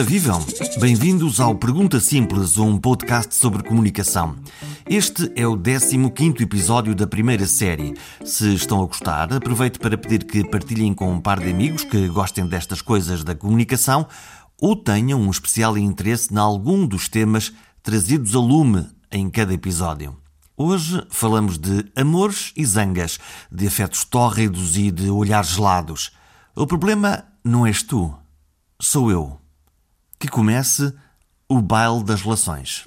Ora vivam! Bem-vindos ao Pergunta Simples, um podcast sobre comunicação. Este é o 15 episódio da primeira série. Se estão a gostar, aproveito para pedir que partilhem com um par de amigos que gostem destas coisas da comunicação ou tenham um especial interesse em algum dos temas trazidos a lume em cada episódio. Hoje falamos de amores e zangas, de afetos tórridos e de olhares gelados. O problema não és tu, sou eu. Que comece o baile das relações.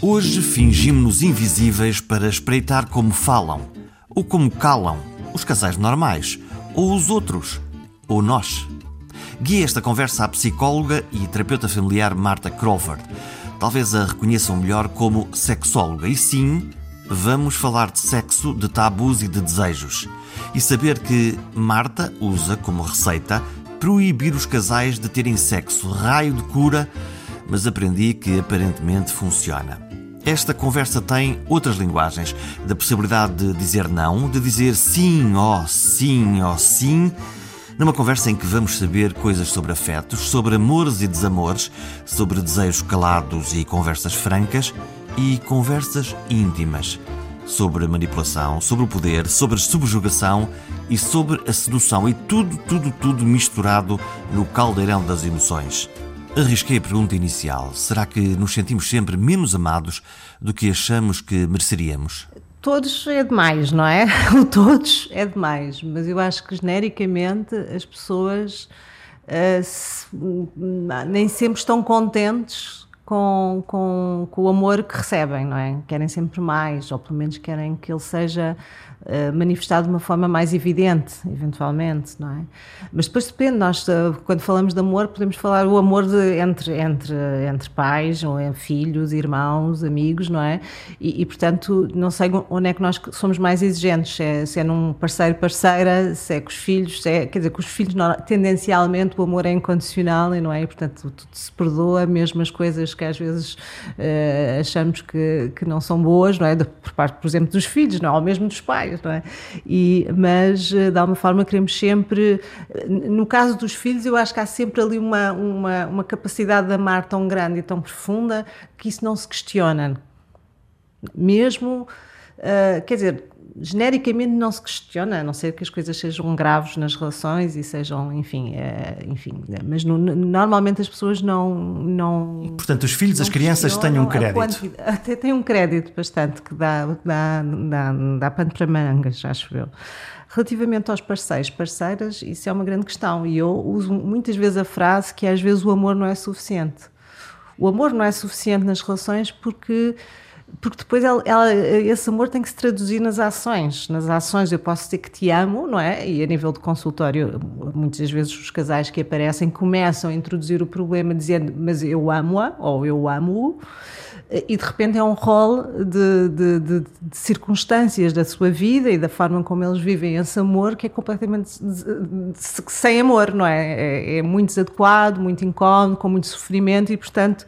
Hoje fingimos-nos invisíveis para espreitar como falam, ou como calam, os casais normais, ou os outros, ou nós. Guia esta conversa à psicóloga e terapeuta familiar Marta Crawford. Talvez a reconheçam melhor como sexóloga. E sim, vamos falar de sexo, de tabus e de desejos. E saber que Marta usa como receita proibir os casais de terem sexo. Raio de cura, mas aprendi que aparentemente funciona. Esta conversa tem outras linguagens, da possibilidade de dizer não, de dizer sim, ó, oh, sim, ó, oh, sim numa conversa em que vamos saber coisas sobre afetos, sobre amores e desamores, sobre desejos calados e conversas francas e conversas íntimas, sobre manipulação, sobre o poder, sobre a subjugação e sobre a sedução e tudo, tudo, tudo misturado no caldeirão das emoções. Arrisquei a pergunta inicial: será que nos sentimos sempre menos amados do que achamos que mereceríamos? todos é demais, não é? O todos é demais, mas eu acho que genericamente as pessoas uh, se, nem sempre estão contentes com, com, com, o amor que recebem, não é? Querem sempre mais, ou pelo menos querem que ele seja uh, manifestado de uma forma mais evidente, eventualmente, não é? Mas depois depende, nós uh, quando falamos de amor podemos falar o amor de, entre, entre, entre pais, ou é filhos, irmãos, amigos, não é? E, e, portanto não sei onde é que nós somos mais exigentes, se é, se é num parceiro, parceira, se é com os filhos, é, quer dizer, com os filhos tendencialmente o amor é incondicional não é? E, portanto tudo se perdoa, mesmo as coisas que às vezes uh, achamos que, que não são boas, não é? De, por parte, por exemplo, dos filhos, não é? ou mesmo dos pais, não é? E, mas, eh, de alguma forma, queremos sempre. No caso dos filhos, eu acho que há sempre ali uma, uma, uma capacidade de amar tão grande e tão profunda que isso não se questiona. Mesmo. Uh, quer dizer, genericamente não se questiona, a não ser que as coisas sejam graves nas relações e sejam, enfim, é, enfim mas no, normalmente as pessoas não... não portanto, os filhos, as crianças têm um crédito. Até têm um crédito bastante que dá, dá, dá, dá pano para mangas, acho eu. Relativamente aos parceiros, parceiras, isso é uma grande questão e eu uso muitas vezes a frase que às vezes o amor não é suficiente. O amor não é suficiente nas relações porque porque depois ela, ela, esse amor tem que se traduzir nas ações. Nas ações eu posso dizer que te amo, não é? E a nível de consultório, muitas vezes os casais que aparecem começam a introduzir o problema dizendo mas eu amo-a ou eu amo-o e de repente é um rol de, de, de, de, circunstâncias da sua vida e da forma como eles vivem esse amor que é completamente sem amor, não é? é? É, muito desadequado, muito incómodo, com muito sofrimento e, portanto,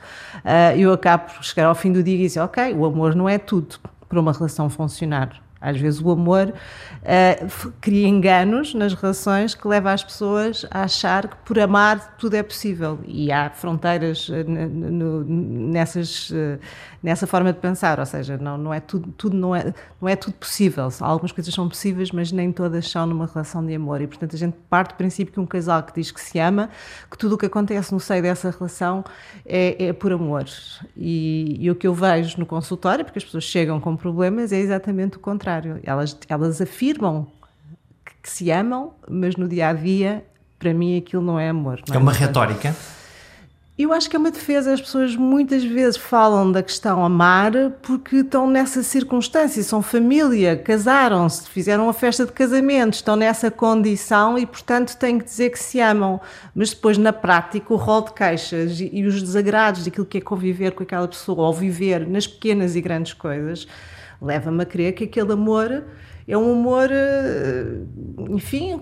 uh, eu acabo por chegar ao fim do dia e dizer: Ok, o amor não é tudo para uma relação funcionar. Às vezes o amor uh, cria enganos nas relações que leva as pessoas a achar que por amar tudo é possível. E há fronteiras uh, nessas, uh, nessa forma de pensar, ou seja, não, não, é tudo, tudo não, é, não é tudo possível. Algumas coisas são possíveis, mas nem todas são numa relação de amor. E portanto a gente parte do princípio que um casal que diz que se ama, que tudo o que acontece no seio dessa relação é, é por amor. E, e o que eu vejo no consultório, porque as pessoas chegam com problemas, é exatamente o contrário contrário. Elas, elas afirmam que, que se amam, mas no dia a dia, para mim, aquilo não é amor. Não é, é uma retórica? Eu acho que é uma defesa. As pessoas muitas vezes falam da questão amar porque estão nessa circunstância, são família, casaram-se, fizeram uma festa de casamento, estão nessa condição e, portanto, têm que dizer que se amam. Mas depois, na prática, o rol de queixas e, e os desagrados daquilo que é conviver com aquela pessoa ou viver nas pequenas e grandes coisas leva-me a crer que aquele amor é um amor, eh, enfim,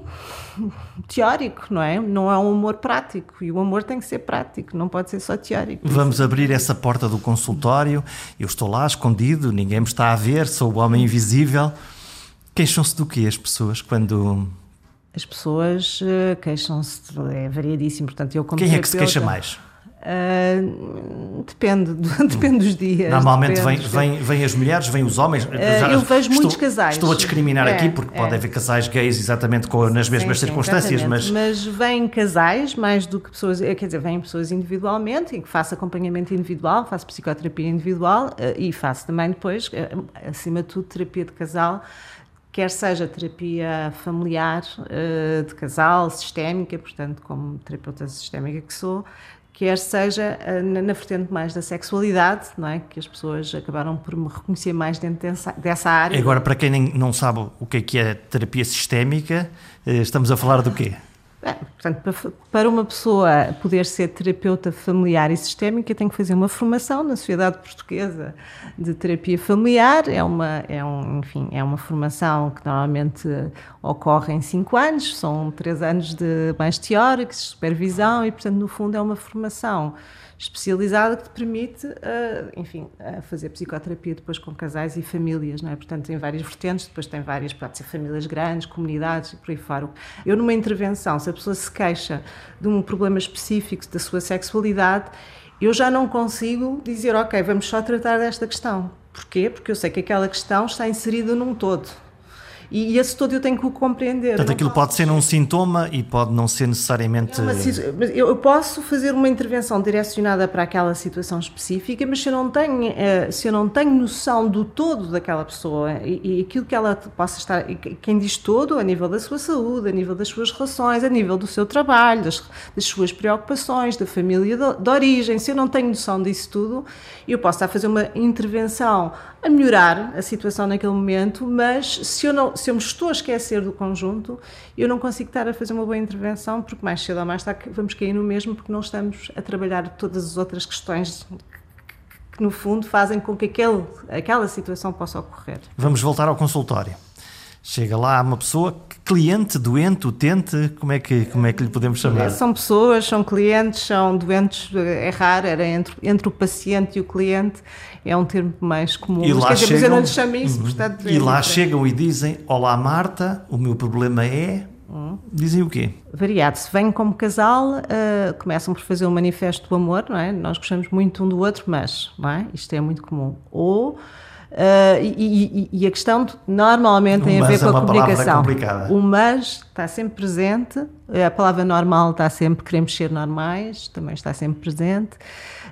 teórico, não é? Não é um amor prático. E o amor tem que ser prático, não pode ser só teórico. Vamos abrir essa porta do consultório. Eu estou lá escondido, ninguém me está a ver, sou o homem invisível. Queixam-se do que as pessoas quando. As pessoas uh, queixam-se, é variadíssimo. Portanto, eu como Quem é que se queixa mais? Uh, depende, depende dos dias. Normalmente vem, vem, vem as mulheres, vêm os homens. Uh, eu vejo estou, muitos casais. Estou a discriminar é, aqui porque é. pode haver casais gays exatamente com, nas mesmas sim, circunstâncias, sim, mas. Mas vêm casais mais do que pessoas, eh, quer dizer, vêm pessoas individualmente, em que faço acompanhamento individual, faço psicoterapia individual uh, e faço também depois, acima de tudo, terapia de casal quer seja terapia familiar, de casal, sistémica, portanto, como terapeuta sistémica que sou, quer seja eh, na, vertente mais da sexualidade, não é? Que as pessoas acabaram por me reconhecer mais dentro dessa, dessa área. Agora, para quem não sabe o que é que é terapia sistémica, eh, estamos a falar do quê? É, portanto, para uma pessoa poder ser terapeuta familiar e sistémica, tem que fazer uma formação na Sociedade Portuguesa de Terapia Familiar. É uma, é um, enfim, é uma formação que normalmente ocorre em cinco anos, são três anos de mais teóricos, supervisão, e, portanto, no fundo, é uma formação especializada que te permite, uh, enfim, uh, fazer psicoterapia depois com casais e famílias, não é? Portanto, tem várias vertentes, depois tem várias, pode ser famílias grandes, comunidades e por aí fora. Eu, numa intervenção, se a pessoa se queixa de um problema específico da sua sexualidade, eu já não consigo dizer, ok, vamos só tratar desta questão. Porquê? Porque eu sei que aquela questão está inserida num todo. E, esse todo eu tenho que o compreender. Portanto, aquilo pode ser um sintoma e pode não ser necessariamente. eu posso fazer uma intervenção direcionada para aquela situação específica, mas se eu não tenho, eh, se eu não tenho noção do todo daquela pessoa e, e aquilo que ela possa estar. Quem diz todo, a nível da sua saúde, a nível das suas relações, a nível do seu trabalho, das, das suas preocupações, da família de, de origem, se eu não tenho noção disso tudo, eu posso estar a fazer uma intervenção a melhorar a situação naquele momento, mas se eu, não, se eu me estou a esquecer do conjunto, eu não consigo estar a fazer uma boa intervenção, porque mais cedo ou mais tarde vamos cair no mesmo, porque não estamos a trabalhar todas as outras questões que, no fundo, fazem com que aquele, aquela situação possa ocorrer. Vamos voltar ao consultório. Chega lá uma pessoa, cliente, doente, utente, como é que, como é que lhe podemos chamar? São pessoas, são clientes, são doentes, é raro, era entre, entre o paciente e o cliente, é um termo mais comum. E Mas, lá chegam, eu não lhe chamo isso, uhum. portanto... E é lá chegam e dizem, olá Marta, o meu problema é... Hum. Dizem o quê? Variado. Se vêm como casal, uh, começam por fazer um manifesto do amor, não é? Nós gostamos muito um do outro, mas, não é? Isto é muito comum. Ou Uh, e, e, e, a questão normalmente tem a ver com a é comunicação. O mas está sempre presente, a palavra normal está sempre, queremos ser normais, também está sempre presente.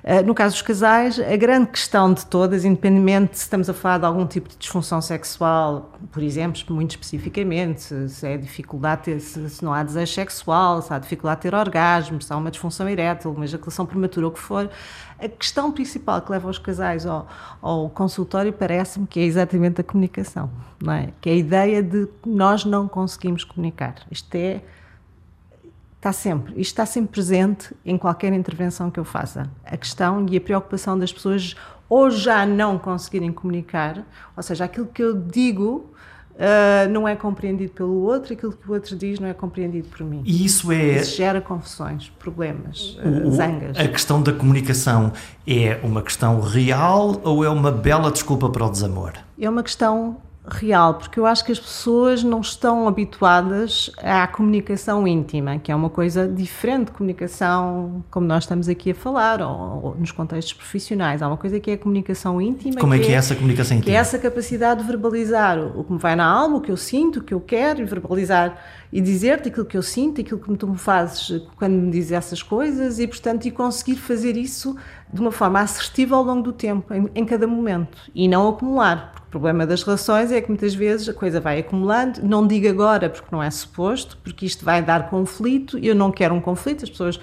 Uh, no caso dos casais, a grande questão de todas, independentemente se estamos a falar de algum tipo de disfunção sexual, por exemplo, muito especificamente, se é dificuldade, ter, se, não há desejo sexual, se há dificuldade de ter orgasmo, se há uma disfunção erétil, uma ejaculação prematura, o que for, a questão principal que leva os casais ao, ao consultório parece-me que é exatamente a comunicação, não é? Que é a ideia de nós não conseguimos comunicar. Isto é está sempre, isto está sempre presente em qualquer intervenção que eu faça. A questão e a preocupação das pessoas ou já não conseguirem comunicar, ou seja, aquilo que eu digo uh, não é compreendido pelo outro, aquilo que o outro diz não é compreendido por mim. E isso é. Isso gera confusões, problemas, uh, zangas. A questão da comunicação é uma questão real ou é uma bela desculpa para o desamor? É uma questão real, porque eu acho que as pessoas não estão habituadas à comunicação íntima, que é uma coisa diferente de comunicação como nós estamos aqui a falar, ou, ou nos contextos profissionais. Há uma coisa que é a comunicação íntima. Como é que é, é essa comunicação íntima? Que é essa capacidade de verbalizar o que me vai na alma, o que eu sinto, o que eu quero, e verbalizar e dizer-te aquilo que eu sinto, aquilo que tu me fazes quando me dizes essas coisas, e portanto, e conseguir fazer isso de uma forma assertiva ao longo do tempo, em, em cada momento, e não acumular o problema das relações é que muitas vezes a coisa vai acumulando. Não digo agora porque não é suposto, porque isto vai dar conflito. Eu não quero um conflito. As pessoas,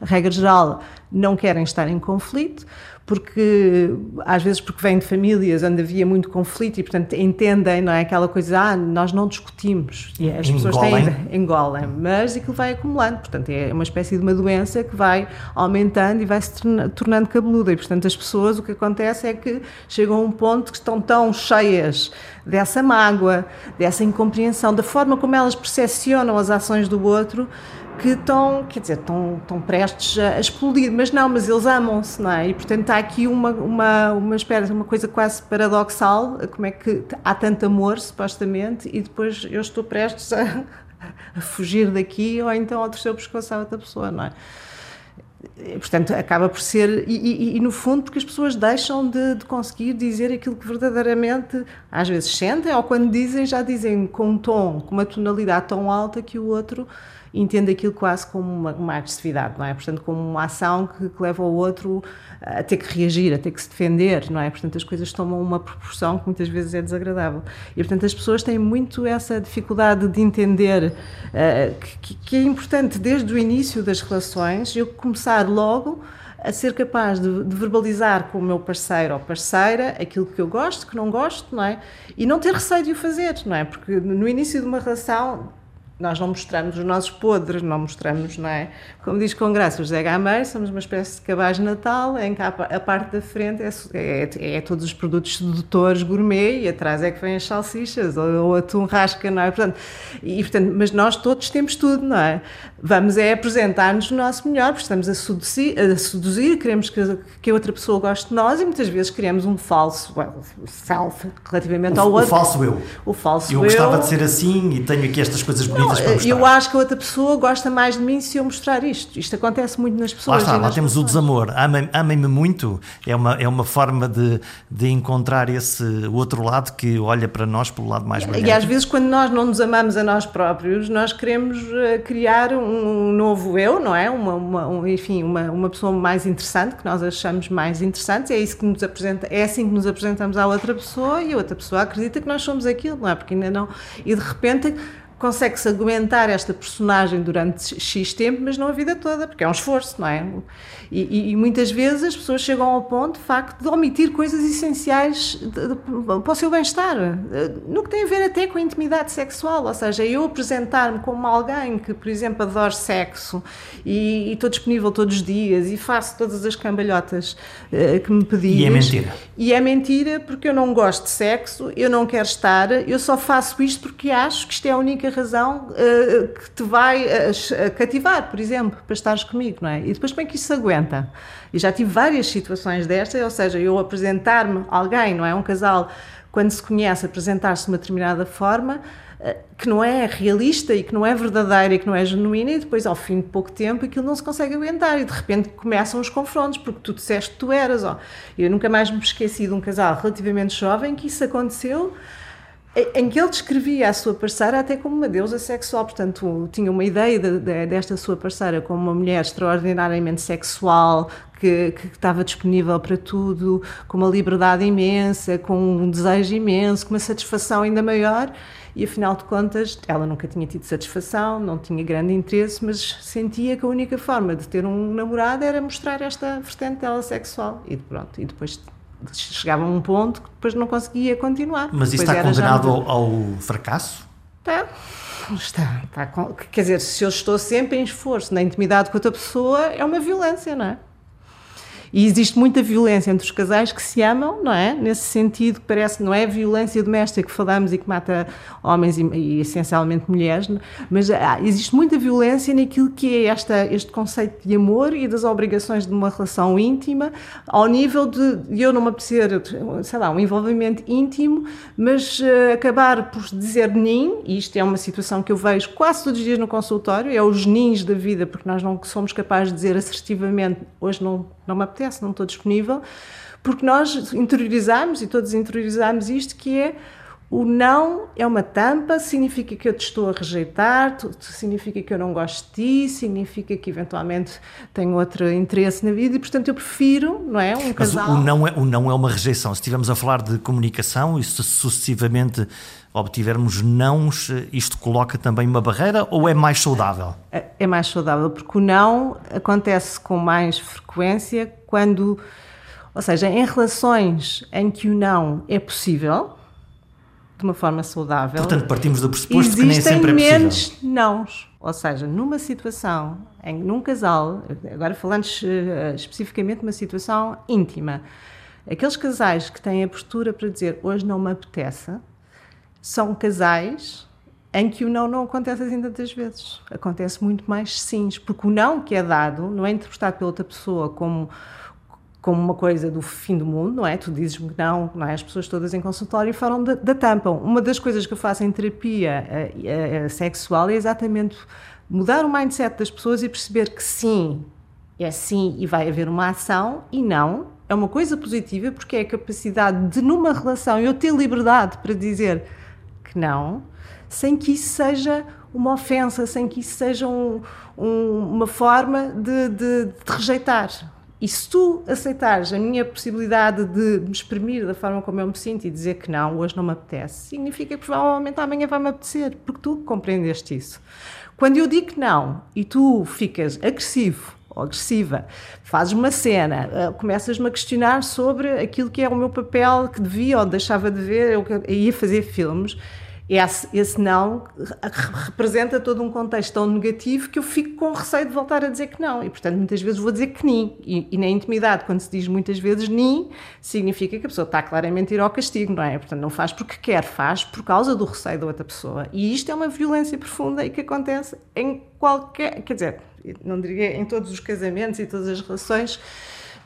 regra geral, não querem estar em conflito porque às vezes porque vêm de famílias onde havia muito conflito e portanto entendem não é aquela coisa ah nós não discutimos. E as pessoas têm engolem. Mas aquilo vai acumulando portanto é uma espécie de uma doença que vai aumentando e vai se tornando cabeluda. E portanto as pessoas o que acontece é que chegam a um ponto que estão tão cheias dessa mágoa dessa incompreensão da forma como elas percepcionam as ações do outro que estão, quer dizer, estão, estão prestes a explodir, mas não, mas eles amam-se, não é? E portanto há aqui uma, uma, uma, espera, uma coisa quase paradoxal, como é que há tanto amor, supostamente, e depois eu estou prestes a, a fugir daqui ou então a torcer o pescoço a outra pessoa, não é? Portanto, acaba por ser. E, e, e, no fundo, porque as pessoas deixam de, de, conseguir dizer aquilo que verdadeiramente às vezes sentem, ou quando dizem, já dizem com um tom, com uma tonalidade tão alta que o outro entende aquilo quase como uma, uma agressividade, não é? Portanto, como uma ação que, que, leva o outro a ter que reagir, a ter que se defender, não é? Portanto, as coisas tomam uma proporção que muitas vezes é desagradável. E, portanto, as pessoas têm muito essa dificuldade de entender uh, que, que é importante desde o início das relações eu começar logo a ser capaz de, de, verbalizar com o meu parceiro ou parceira aquilo que eu gosto, que não gosto, não é? E não ter receio de o fazer, não é? Porque no início de uma relação nós não mostramos os nossos podres, não mostramos, não é? Como diz com graça o José Gameiro, somos uma espécie de cabaz de Natal, em que a parte da frente é, é, é, todos os produtos sedutores gourmet e atrás é que vêm as salsichas ou, ou atum rasca, não é? Portanto, e, portanto, mas nós todos temos tudo, não é? Vamos é apresentar-nos o nosso melhor, porque estamos a seduzir, a seduzir queremos que, que a outra pessoa goste de nós e muitas vezes queremos um falso well, self relativamente o, ao outro. O falso eu. O falso eu. Eu gostava de ser assim e tenho aqui estas coisas bonitas não, para mostrar. Eu acho que a outra pessoa gosta mais de mim se eu mostrar isto. Isto acontece muito nas pessoas. Lá está, lá temos o desamor. Amem-me amem muito. É uma, é uma forma de, de encontrar esse outro lado que olha para nós pelo lado mais brilhante. E às vezes, quando nós não nos amamos a nós próprios, nós queremos eh, criar um um novo eu, não é? Uma, uma um, enfim, uma, uma pessoa mais interessante, que nós achamos mais interessante, é isso que nos apresenta, é assim que nos apresentamos à outra pessoa e a outra pessoa acredita que nós somos aquilo, não é? Porque ainda não. E de repente consegue-se aguentar esta personagem durante X tempo, mas não a vida toda, porque é um esforço, não é? E, e, e muitas vezes as pessoas chegam ao ponto, de facto, de omitir coisas essenciais de, de, para o seu bem-estar, no que tem a ver até com a intimidade sexual, ou seja, eu apresentar-me como alguém que, por exemplo, adora sexo e, e estou disponível todos os dias e faço todas as cambalhotas uh, que me pedires. E é mentira. E é mentira porque eu não gosto de sexo, eu não quero estar, eu só faço isto porque acho que isto é a única razão uh, que te vai uh, cativar, por exemplo, para estares comigo, não é? E depois como é que isso se aguenta? E já tive várias situações destas, ou seja, eu apresentar-me alguém, não é? Um casal, quando se conhece, apresentar-se de uma determinada forma eh, que não é realista e que não é verdadeira e que não é genuína, e depois, ao fim de pouco tempo, aquilo não se consegue aguentar e de repente começam os confrontos, porque tu disseste que tu eras. Ó. Eu nunca mais me esqueci de um casal relativamente jovem que isso aconteceu em que ele descrevia a sua parceira até como uma deusa sexual, portanto, tinha uma ideia de, de, desta sua parceira como uma mulher extraordinariamente sexual, que, que, estava disponível para tudo, com uma liberdade imensa, com um desejo imenso, com uma satisfação ainda maior. E afinal de contas, ela nunca tinha tido satisfação, não tinha grande interesse, mas sentia que a única forma de ter um namorado era mostrar esta vertente dela sexual. E pronto, e depois chegava a um ponto que depois não conseguia continuar. Mas isso está condenado ao, ao, fracasso? Está. Está, está. Quer dizer, se eu estou sempre em esforço, na intimidade com outra pessoa, é uma violência, não é? E existe muita violência entre os casais que se amam, não é? Nesse sentido, parece não é violência doméstica que falamos e que mata homens e, e essencialmente mulheres, mas ah, existe muita violência naquilo que é esta, este conceito de amor e das obrigações de uma relação íntima, ao nível de, de eu não me apetecer, sei lá, um envolvimento íntimo, mas uh, acabar por dizer nin, e isto é uma situação que eu vejo quase todos os dias no consultório, é os nins da vida, porque nós não somos capazes de dizer assertivamente, hoje não não me apetece, não estou disponível, porque nós interiorizamos, e todos interiorizamos isto, que é o não é uma tampa, significa que eu te estou a rejeitar, significa que eu não gosto de ti, significa que eventualmente tenho outro interesse na vida e, portanto, eu prefiro, não é? Um casal. Mas o não é, o não é uma rejeição. Se estivermos a falar de comunicação e se sucessivamente obtivermos nãos, isto coloca também uma barreira ou é mais saudável? É, é mais saudável, porque o não acontece com mais frequência quando, ou seja, em relações em que o não é possível de uma forma saudável. Portanto, partimos do pressuposto que nem sempre é possível. menos nãos. Ou seja, numa situação, em, num casal, agora falando uh, especificamente de uma situação íntima, aqueles casais que têm a postura para dizer hoje não me apetece, são casais em que o não não acontece assim tantas vezes. Acontece muito mais sims, porque o não que é dado não é interpretado pela outra pessoa como como uma coisa do fim do mundo, não é? Tu dizes-me que não, não é? As pessoas todas em consultório falam da, tampa. Uma das coisas que eu faço em terapia a, a, a sexual é exatamente mudar o mindset das pessoas e perceber que sim, é sim e vai haver uma ação e não é uma coisa positiva porque é a capacidade de numa relação eu ter liberdade para dizer que não sem que isso seja uma ofensa, sem que isso seja um, um, uma forma de, de, de rejeitar. E se tu aceitares a minha possibilidade de me exprimir da forma como eu me sinto e dizer que não, hoje não me apetece, significa que provavelmente amanhã vai-me apetecer, porque tu compreendeste isso. Quando eu digo não e tu ficas agressivo ou agressiva, fazes uma cena, eh, começas-me a questionar sobre aquilo que é o meu papel que devia ou deixava de ver, eu ia fazer filmes esse, esse não representa todo um contexto tão negativo que eu fico com receio de voltar a dizer que não. E, portanto, muitas vezes vou dizer que nem. E, e na intimidade, quando se diz muitas vezes nem, significa que a pessoa está claramente a ir ao castigo, não é? Portanto, não faz porque quer, faz por causa do receio da outra pessoa. E isto é uma violência profunda e que acontece em qualquer. Quer dizer, não diria em todos os casamentos e todas as relações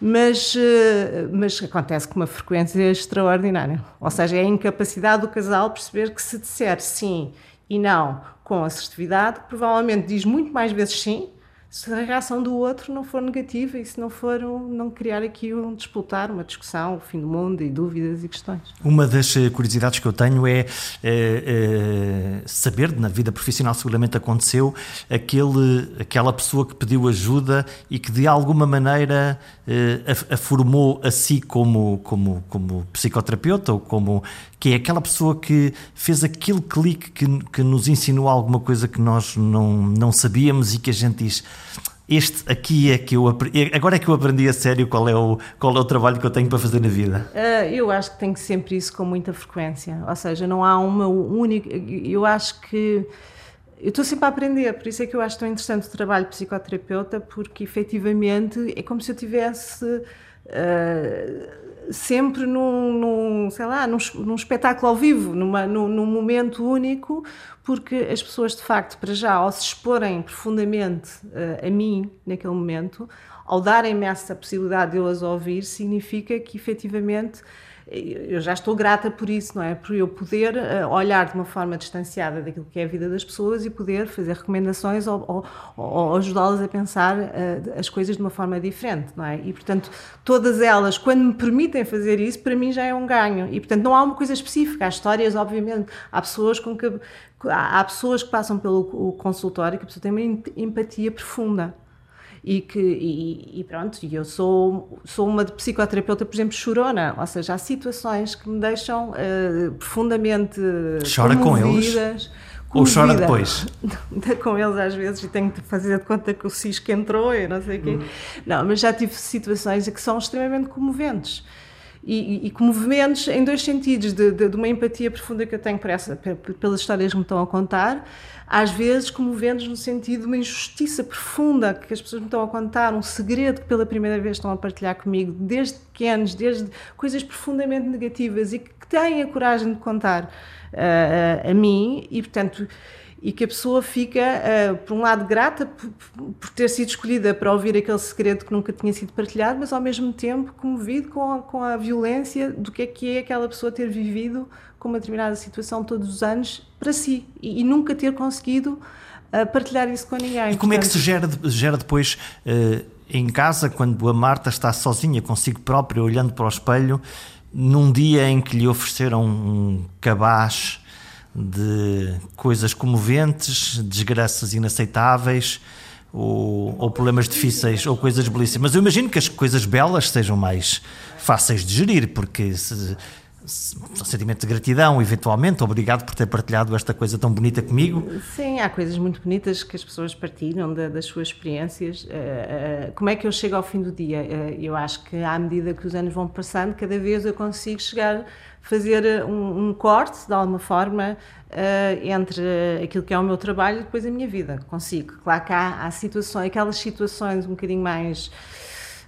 mas, eh, mas acontece com uma frequência extraordinária. Ou seja, é a incapacidade do casal perceber que se disser sim e não com assertividade, provavelmente diz muito mais vezes sim se a reação do outro não for negativa e se não for um, não criar aqui um disputar, uma discussão, o fim do mundo e dúvidas e questões. Uma das eh, curiosidades que eu tenho é, é, é saber, na vida profissional seguramente aconteceu, aquele, aquela pessoa que pediu ajuda e que de alguma maneira é, a, a, formou a si como, como, como psicoterapeuta ou como que é aquela pessoa que fez aquele clique que, que nos ensinou alguma coisa que nós não, não sabíamos e que a gente diz este aqui é que eu agora é que eu aprendi a sério qual é o, qual é o trabalho que eu tenho para fazer na vida. Uh, eu acho que tenho sempre isso com muita frequência, ou seja, não há uma única, eu acho que eu estou sempre a aprender, por isso é que eu acho tão interessante o trabalho de psicoterapeuta, porque efetivamente é como se eu tivesse uh, sempre num, num, sei lá, num, num espetáculo ao vivo, numa, num, num, momento único, porque as pessoas, de facto, para já, ao se exporem profundamente uh, a mim naquele momento, ao darem-me essa possibilidade de eu as ouvir, significa que efetivamente eu já estou grata por isso, não é? Por eu poder uh, olhar de uma forma distanciada daquilo que é a vida das pessoas e poder fazer recomendações ou, ou, ou ajudá-las a pensar uh, as coisas de uma forma diferente, não é? E, portanto, todas elas, quando me permitem fazer isso, para mim já é um ganho. E, portanto, não há uma coisa específica. Há histórias, obviamente, há pessoas com que. Há pessoas que passam pelo consultório que a pessoa tem uma empatia profunda e que e, e pronto, e eu sou sou uma psicoterapeuta, por exemplo, chorona, ou seja, há situações que me deixam uh, profundamente chora com eles ou chora depois? com eles às vezes e tenho de fazer de conta que o cisco entrou e não sei o quê. Hum. Não, mas já tive situações que são extremamente comoventes. E, e, comoventes em dois sentidos, de, de, de, uma empatia profunda que eu tenho por essa, pelas histórias que me estão a contar, às vezes comoventes no sentido de uma injustiça profunda que as pessoas me estão a contar, um segredo que pela primeira vez estão a partilhar comigo, desde pequenos, desde coisas profundamente negativas e que têm a coragem de contar uh, a mim. E, portanto, e que a pessoa fica, uh, por um lado, grata por, ter sido escolhida para ouvir aquele segredo que nunca tinha sido partilhado, mas ao mesmo tempo comovido com a, com a violência do que é que é aquela pessoa ter vivido com uma determinada situação todos os anos para si e, e nunca ter conseguido uh, partilhar isso com ninguém. E como Portanto, é que se gera, gera depois uh, em casa, quando a Marta está sozinha consigo própria, olhando para o espelho, num dia em que lhe ofereceram um cabaz de coisas comoventes, desgraças inaceitáveis ou, ou, problemas difíceis ou coisas belíssimas. Mas eu imagino que as coisas belas sejam mais fáceis de gerir, porque se, um sentimento de gratidão, eventualmente. Obrigado por ter partilhado esta coisa tão bonita comigo. Sim, há coisas muito bonitas que as pessoas partilham da, das suas experiências. Uh, uh, como é que eu chego ao fim do dia? Uh, eu acho que à medida que os anos vão passando, cada vez eu consigo chegar, fazer um, um corte, de alguma forma, entre aquilo que é o meu trabalho e depois a minha vida. Consigo. Claro que há, há situações, aquelas situações um bocadinho mais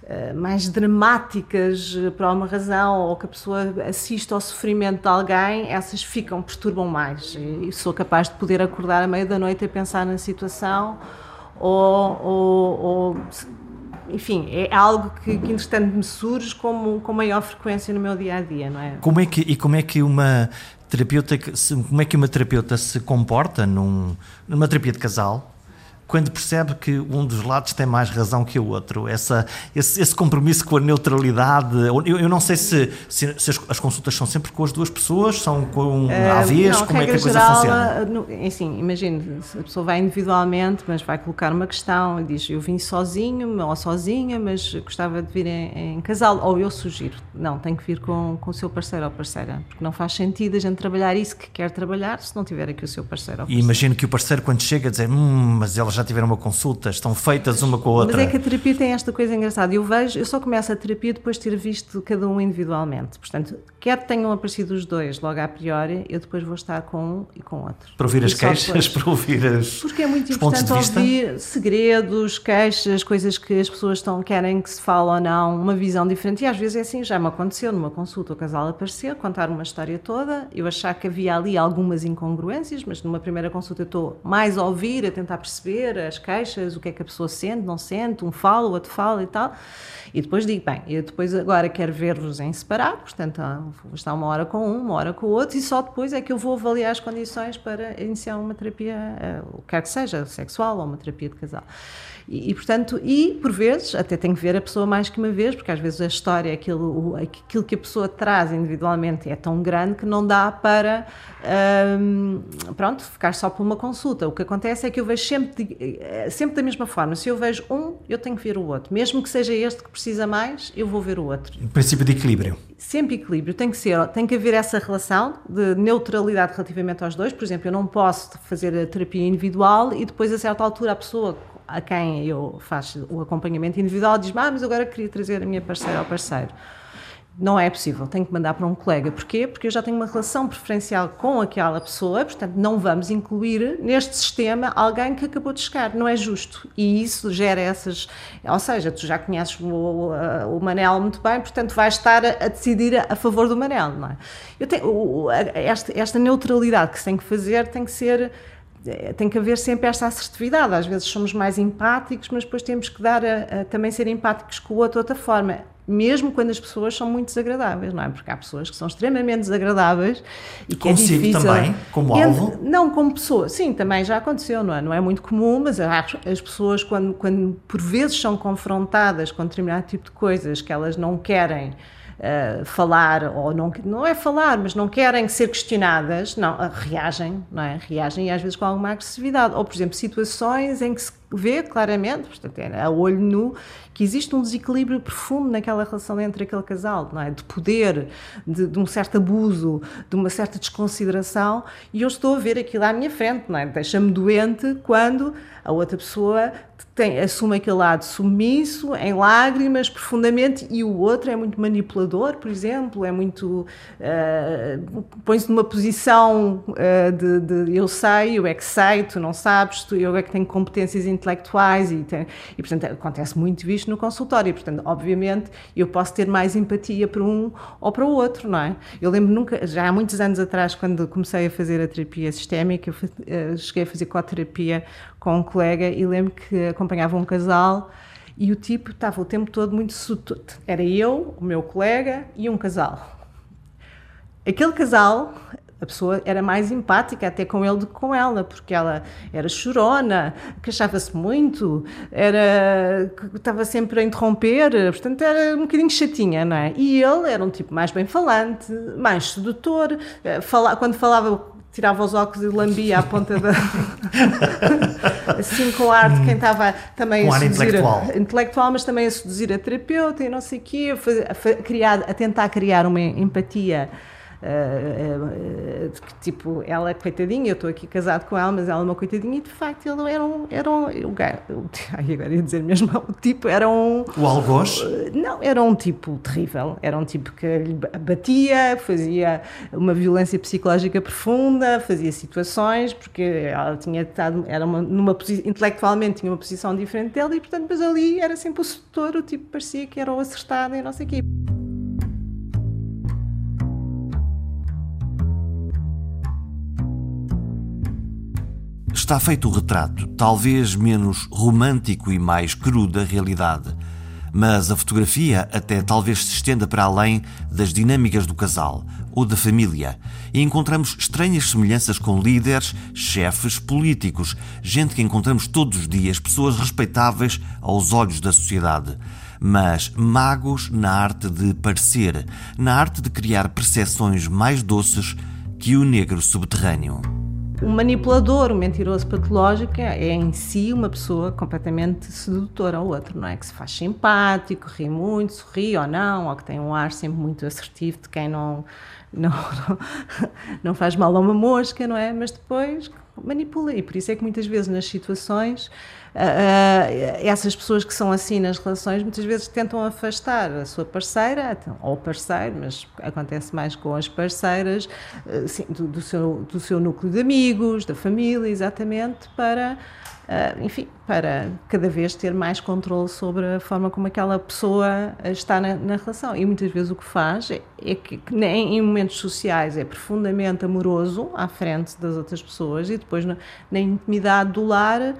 eh, mais dramáticas eh, por alguma razão, ou que a pessoa assiste ao sofrimento de alguém, essas ficam, perturbam mais. E sou capaz de poder acordar à meia da noite a pensar na situação, ou, ou, ou enfim, é algo que, que entretanto me surge com maior frequência no meu dia a dia, não é? Como é que, e como é que uma terapeuta, como é que uma terapeuta se comporta num, numa terapia de casal? Quando percebe que um dos lados tem mais razão que o outro. Essa, esse, esse compromisso com a neutralidade. Eu, eu não sei se, se, se as, as, consultas são sempre com as duas pessoas, são com uh, à vez, não, como é que a coisa geral, funciona? No, assim, imagine, a pessoa vai individualmente, mas vai colocar uma questão e diz: Eu vim sozinho ou sozinha, mas gostava de vir em, em casal. Ou eu sugiro: Não, tem que vir com, com o seu parceiro ou parceira, porque não faz sentido a gente trabalhar isso que quer trabalhar se não tiver aqui o seu parceiro ou parceira. E imagino que o parceiro, quando chega, dizer: Hum, mas elas já tiveram uma consulta, estão feitas uma com a outra. Mas é que a terapia tem esta coisa engraçada. Eu vejo, eu só começo a terapia depois de ter visto cada um individualmente. Portanto, quer tenham aparecido os dois logo a priori, eu depois vou estar com um e com outro. Para ouvir as queixas, para ouvir as Porque é muito importante ouvir segredos, queixas, coisas que as pessoas estão, querem que se fale ou não, uma visão diferente. E às vezes é assim, já me aconteceu numa consulta o casal aparecer, contar uma história toda, eu achar que havia ali algumas incongruências, mas numa primeira consulta eu estou mais a ouvir, a tentar perceber as queixas, o que é que a pessoa sente, não sente, um fala, o outro fala e tal. E depois digo, bem, eu depois agora quero ver-vos em separado, portanto, vou estar uma hora com um, uma hora com o outro, e só depois é que eu vou avaliar as condições para iniciar uma terapia, o que quer que seja, sexual ou uma terapia de casal. E, e, portanto, e por vezes, até tenho que ver a pessoa mais que uma vez, porque às vezes a história, aquilo, aquilo que a pessoa traz individualmente é tão grande que não dá para, hum, pronto, ficar só por uma consulta. O que acontece é que eu vejo sempre, eh, sempre da mesma forma. Se eu vejo um, eu tenho que ver o outro. Mesmo que seja este que precisa mais, eu vou ver o outro. O princípio de equilíbrio. Sempre equilíbrio. Tem que ser, tem que haver essa relação de neutralidade relativamente aos dois. Por exemplo, eu não posso fazer a terapia individual e depois, a certa altura, a pessoa a quem eu faço o acompanhamento individual diz ah, mas agora queria trazer a minha parceira ou parceiro. Não é possível, tenho que mandar para um colega. Porquê? Porque eu já tenho uma relação preferencial com aquela pessoa, portanto, não vamos incluir neste sistema alguém que acabou de chegar. Não é justo. E isso gera essas. Ou seja, tu já conheces o, o, o Manel muito bem, portanto, vais estar a, a decidir a, a, favor do Manel, não é? Eu tenho, esta, esta neutralidade que se tem que fazer tem que ser tem que haver sempre esta assertividade. Às vezes somos mais empáticos, mas depois temos que dar a, a, também ser empáticos com o outro de outra forma, mesmo quando as pessoas são muito desagradáveis, não é? Porque há pessoas que são extremamente desagradáveis e que é Consigo é difícil. também, como alvo? Não, como pessoa. Sim, também já aconteceu, não é? Não é muito comum, mas as pessoas, quando, quando por vezes são confrontadas com determinado tipo de coisas que elas não querem uh, falar, ou não, não é falar, mas não querem ser questionadas, não, reagem, não é? Reagem e às vezes com alguma agressividade. Ou, por exemplo, situações em que se vê claramente, portanto, é a olho nu, que existe um desequilíbrio profundo naquela relação entre aquele casal, não é? De poder, de, de, um certo abuso, de uma certa desconsideração, e eu estou a ver aquilo à minha frente, não é? Deixa-me doente quando a outra pessoa tem, assume aquele lado submisso, em lágrimas, profundamente, e o outro é muito manipulador, por exemplo, é muito. Uh, põe-se numa posição uh, de, de, eu sei, eu é que sei, tu não sabes, tu, eu é que tenho competências intelectuais, e, tem, e portanto acontece muito isto no consultório, portanto, obviamente, eu posso ter mais empatia para um ou para o outro, não é? Eu lembro nunca, já há muitos anos atrás, quando comecei a fazer a terapia sistémica, eu uh, cheguei a fazer coterapia com um colega e lembro que acompanhava um casal e o tipo estava o tempo todo muito. Era eu, o meu colega e um casal. Aquele casal, a pessoa era mais empática até com ele do que com ela, porque ela era chorona, queixava-se muito, era estava sempre a interromper, portanto era um bocadinho chatinha, não é? E ele era um tipo mais bem falante, mais sedutor, eh, fala, quando falava tirava os óculos e lambia a ponta da. assim com ar de quem estava também com a seduzir. Intelectual. A, intelectual, mas também a seduzir a terapeuta e não sei o quê, a, a, criar, a tentar criar uma empatia uh, uh, tipo, ela é coitadinha, eu estou aqui casado com ela, mas ela é uma coitadinha, e de facto ele era um. Era um o gajo, ai, agora ia dizer mesmo, o tipo era um. O algoz? Não, era um tipo terrível, era um tipo que lhe batia, fazia uma violência psicológica profunda, fazia situações, porque ela tinha estado, era uma, numa intelectualmente tinha uma posição diferente dela, e portanto, mas ali era sempre o sedutor, o tipo parecia que era o acertado e não sei o quê. Está feito o retrato, talvez menos romântico e mais cru da realidade. Mas a fotografia até talvez se estenda para além das dinâmicas do casal ou da família e encontramos estranhas semelhanças com líderes, chefes, políticos, gente que encontramos todos os dias, pessoas respeitáveis aos olhos da sociedade mas magos na arte de parecer, na arte de criar percepções mais doces que o negro subterrâneo. Um manipulador, um mentiroso patológico é em si uma pessoa completamente sedutora ao outro, não é? Que se faz simpático, ri muito, sorri ou não, ou que tem um ar sempre muito assertivo de quem não, não, não, não faz mal a uma mosca, não é? Mas depois manipula. E por isso é que muitas vezes nas situações, uh, essas pessoas que são assim nas relações, muitas vezes tentam afastar a sua parceira, ou parceiro, mas acontece mais com as parceiras, sim, do, do, seu, do seu núcleo de amigos, da família, exatamente, para enfim, para cada vez ter mais controle sobre a forma como aquela pessoa está na, na relação. E muitas vezes o que faz é, é que, que em momentos sociais é profundamente amoroso à frente das outras pessoas e depois na, na intimidade do lar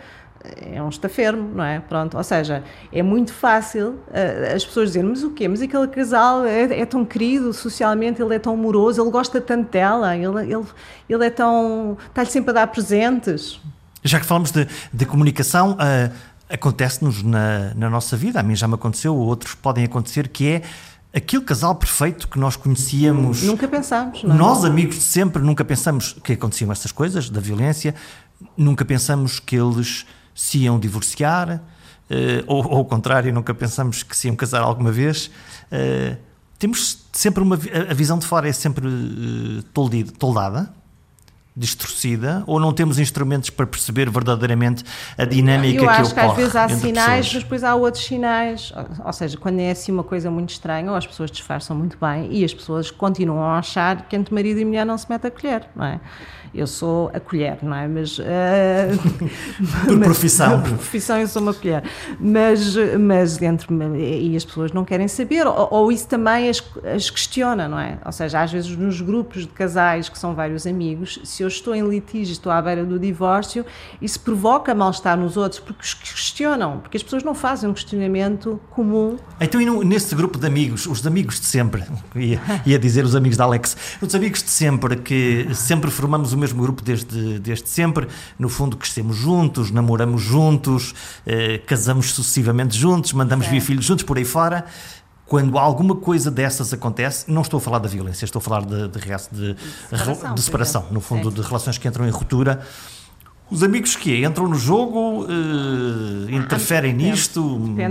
é um estafermo, não é? Pronto, ou seja, é muito fácil uh, as pessoas dizerem, mas o quê? Mas aquele casal é, é, tão querido socialmente, ele é tão amoroso, ele gosta tanto dela, ele, ele, ele é tão... está-lhe sempre a dar presentes. Já que falamos de, de comunicação, uh, acontece-nos na, na, nossa vida, a mim já me aconteceu, outros podem acontecer, que é aquele casal perfeito que nós conhecíamos. Nunca pensámos, não é? Nós, amigos de sempre, nunca pensamos que aconteciam estas coisas, da violência, nunca pensamos que eles se iam divorciar, uh, ou, ou ao contrário, nunca pensamos que se iam casar alguma vez. Uh, temos sempre uma. A visão de fora é sempre uh, toldada distorcida ou não temos instrumentos para perceber verdadeiramente a dinâmica Eu que acho que às vezes há sinais, pessoas. mas depois há outros sinais. Ou seja, quando é assim uma coisa muito estranha, ou as pessoas disfarçam muito bem e as pessoas continuam a achar que entre marido e mulher não se mete a colher, não é? Eu sou a colher, não é? Mas. Uh, por profissão. Por profissão eu sou uma colher. Mas, mas dentro. E as pessoas não querem saber, ou, ou isso também as, as questiona, não é? Ou seja, às vezes nos grupos de casais que são vários amigos, se eu estou em litígio, estou à beira do divórcio, isso provoca mal-estar nos outros, porque os questionam, porque as pessoas não fazem um questionamento comum. Então, e no, nesse grupo de amigos, os amigos de sempre, ia, ia dizer os amigos da Alex, os amigos de sempre, que sempre formamos o mesmo grupo desde, desde sempre, no fundo crescemos juntos, namoramos juntos, eh, casamos sucessivamente juntos, mandamos é. vir filhos juntos por aí fora quando alguma coisa dessas acontece, não estou a falar da violência, estou a falar de, de, de, de separação, de separação no fundo, de relações que entram em ruptura. Os amigos que entram no jogo, uh, interferem nisto,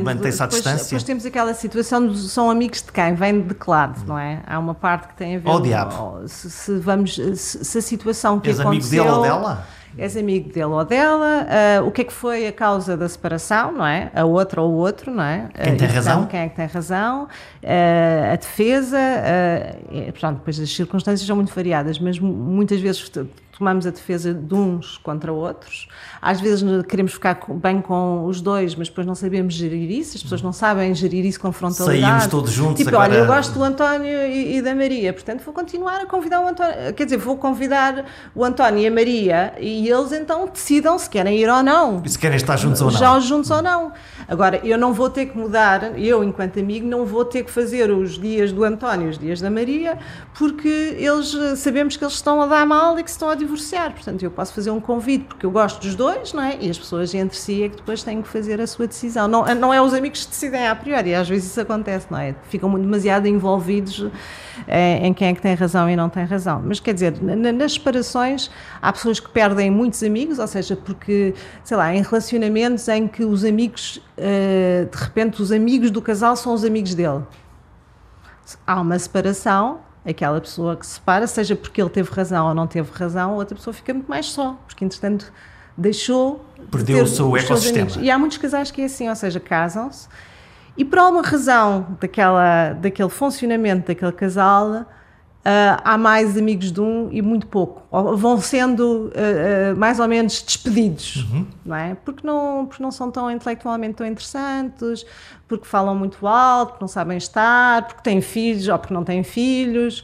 mantêm-se à distância? Depois temos aquela situação de são amigos de quem? Vem de que lado, não é? Há uma parte que tem a ver... Oh, diabo! Se, se, vamos, se, se, a situação que És aconteceu... amigo dele ou dela? és amigo dele ou dela, uh, o que é que foi a causa da separação, não é? A outra ou o outro, não é? Quem tem então, razão? Quem é que tem razão? Uh, a defesa, uh, portanto, depois as circunstâncias são muito variadas, mas muitas vezes tomamos a defesa de uns contra outros. Às vezes queremos ficar bem com os dois, mas depois não sabemos gerir isso, as pessoas não sabem gerir isso com frontalidade. Saímos todos juntos Tipo, agora... olha, eu gosto do António e, e, da Maria, portanto vou continuar a convidar o António, quer dizer, vou convidar o António e a Maria e eles então decidam se querem ir ou não. E se querem estar juntos ou não. Já juntos ou não. Agora, eu não vou ter que mudar, eu enquanto amigo, não vou ter que fazer os dias do António, os dias da Maria, porque eles sabemos que eles estão a dar mal e que se estão a divorciar. Portanto, eu posso fazer um convite porque eu gosto dos dois, não é? E as pessoas entre si é que depois têm que fazer a sua decisão. Não, não é os amigos que decidem a priori, às vezes isso acontece, não é? Ficam demasiado envolvidos eh, em quem é que tem razão e não tem razão. Mas quer dizer, nas separações há pessoas que perdem muitos amigos, ou seja, porque, sei lá, em relacionamentos em que os amigos, eh, de repente, os amigos do casal são os amigos dele. Há uma separação aquela pessoa que se separa, seja porque ele teve razão ou não teve razão, a outra pessoa fica muito mais só, porque entretanto deixou. Perdeu o seu ecossistema. E há muitos casais que é assim, ou seja, casam-se e por alguma razão daquela, daquele funcionamento daquele casal Uh, há mais amigos de um e muito pouco. Ou vão sendo uh, uh, mais ou menos despedidos, uhum. não é? Porque não, porque não são tão intelectualmente tão interessantes, porque falam muito alto, porque não sabem estar, porque têm filhos ou porque não têm filhos,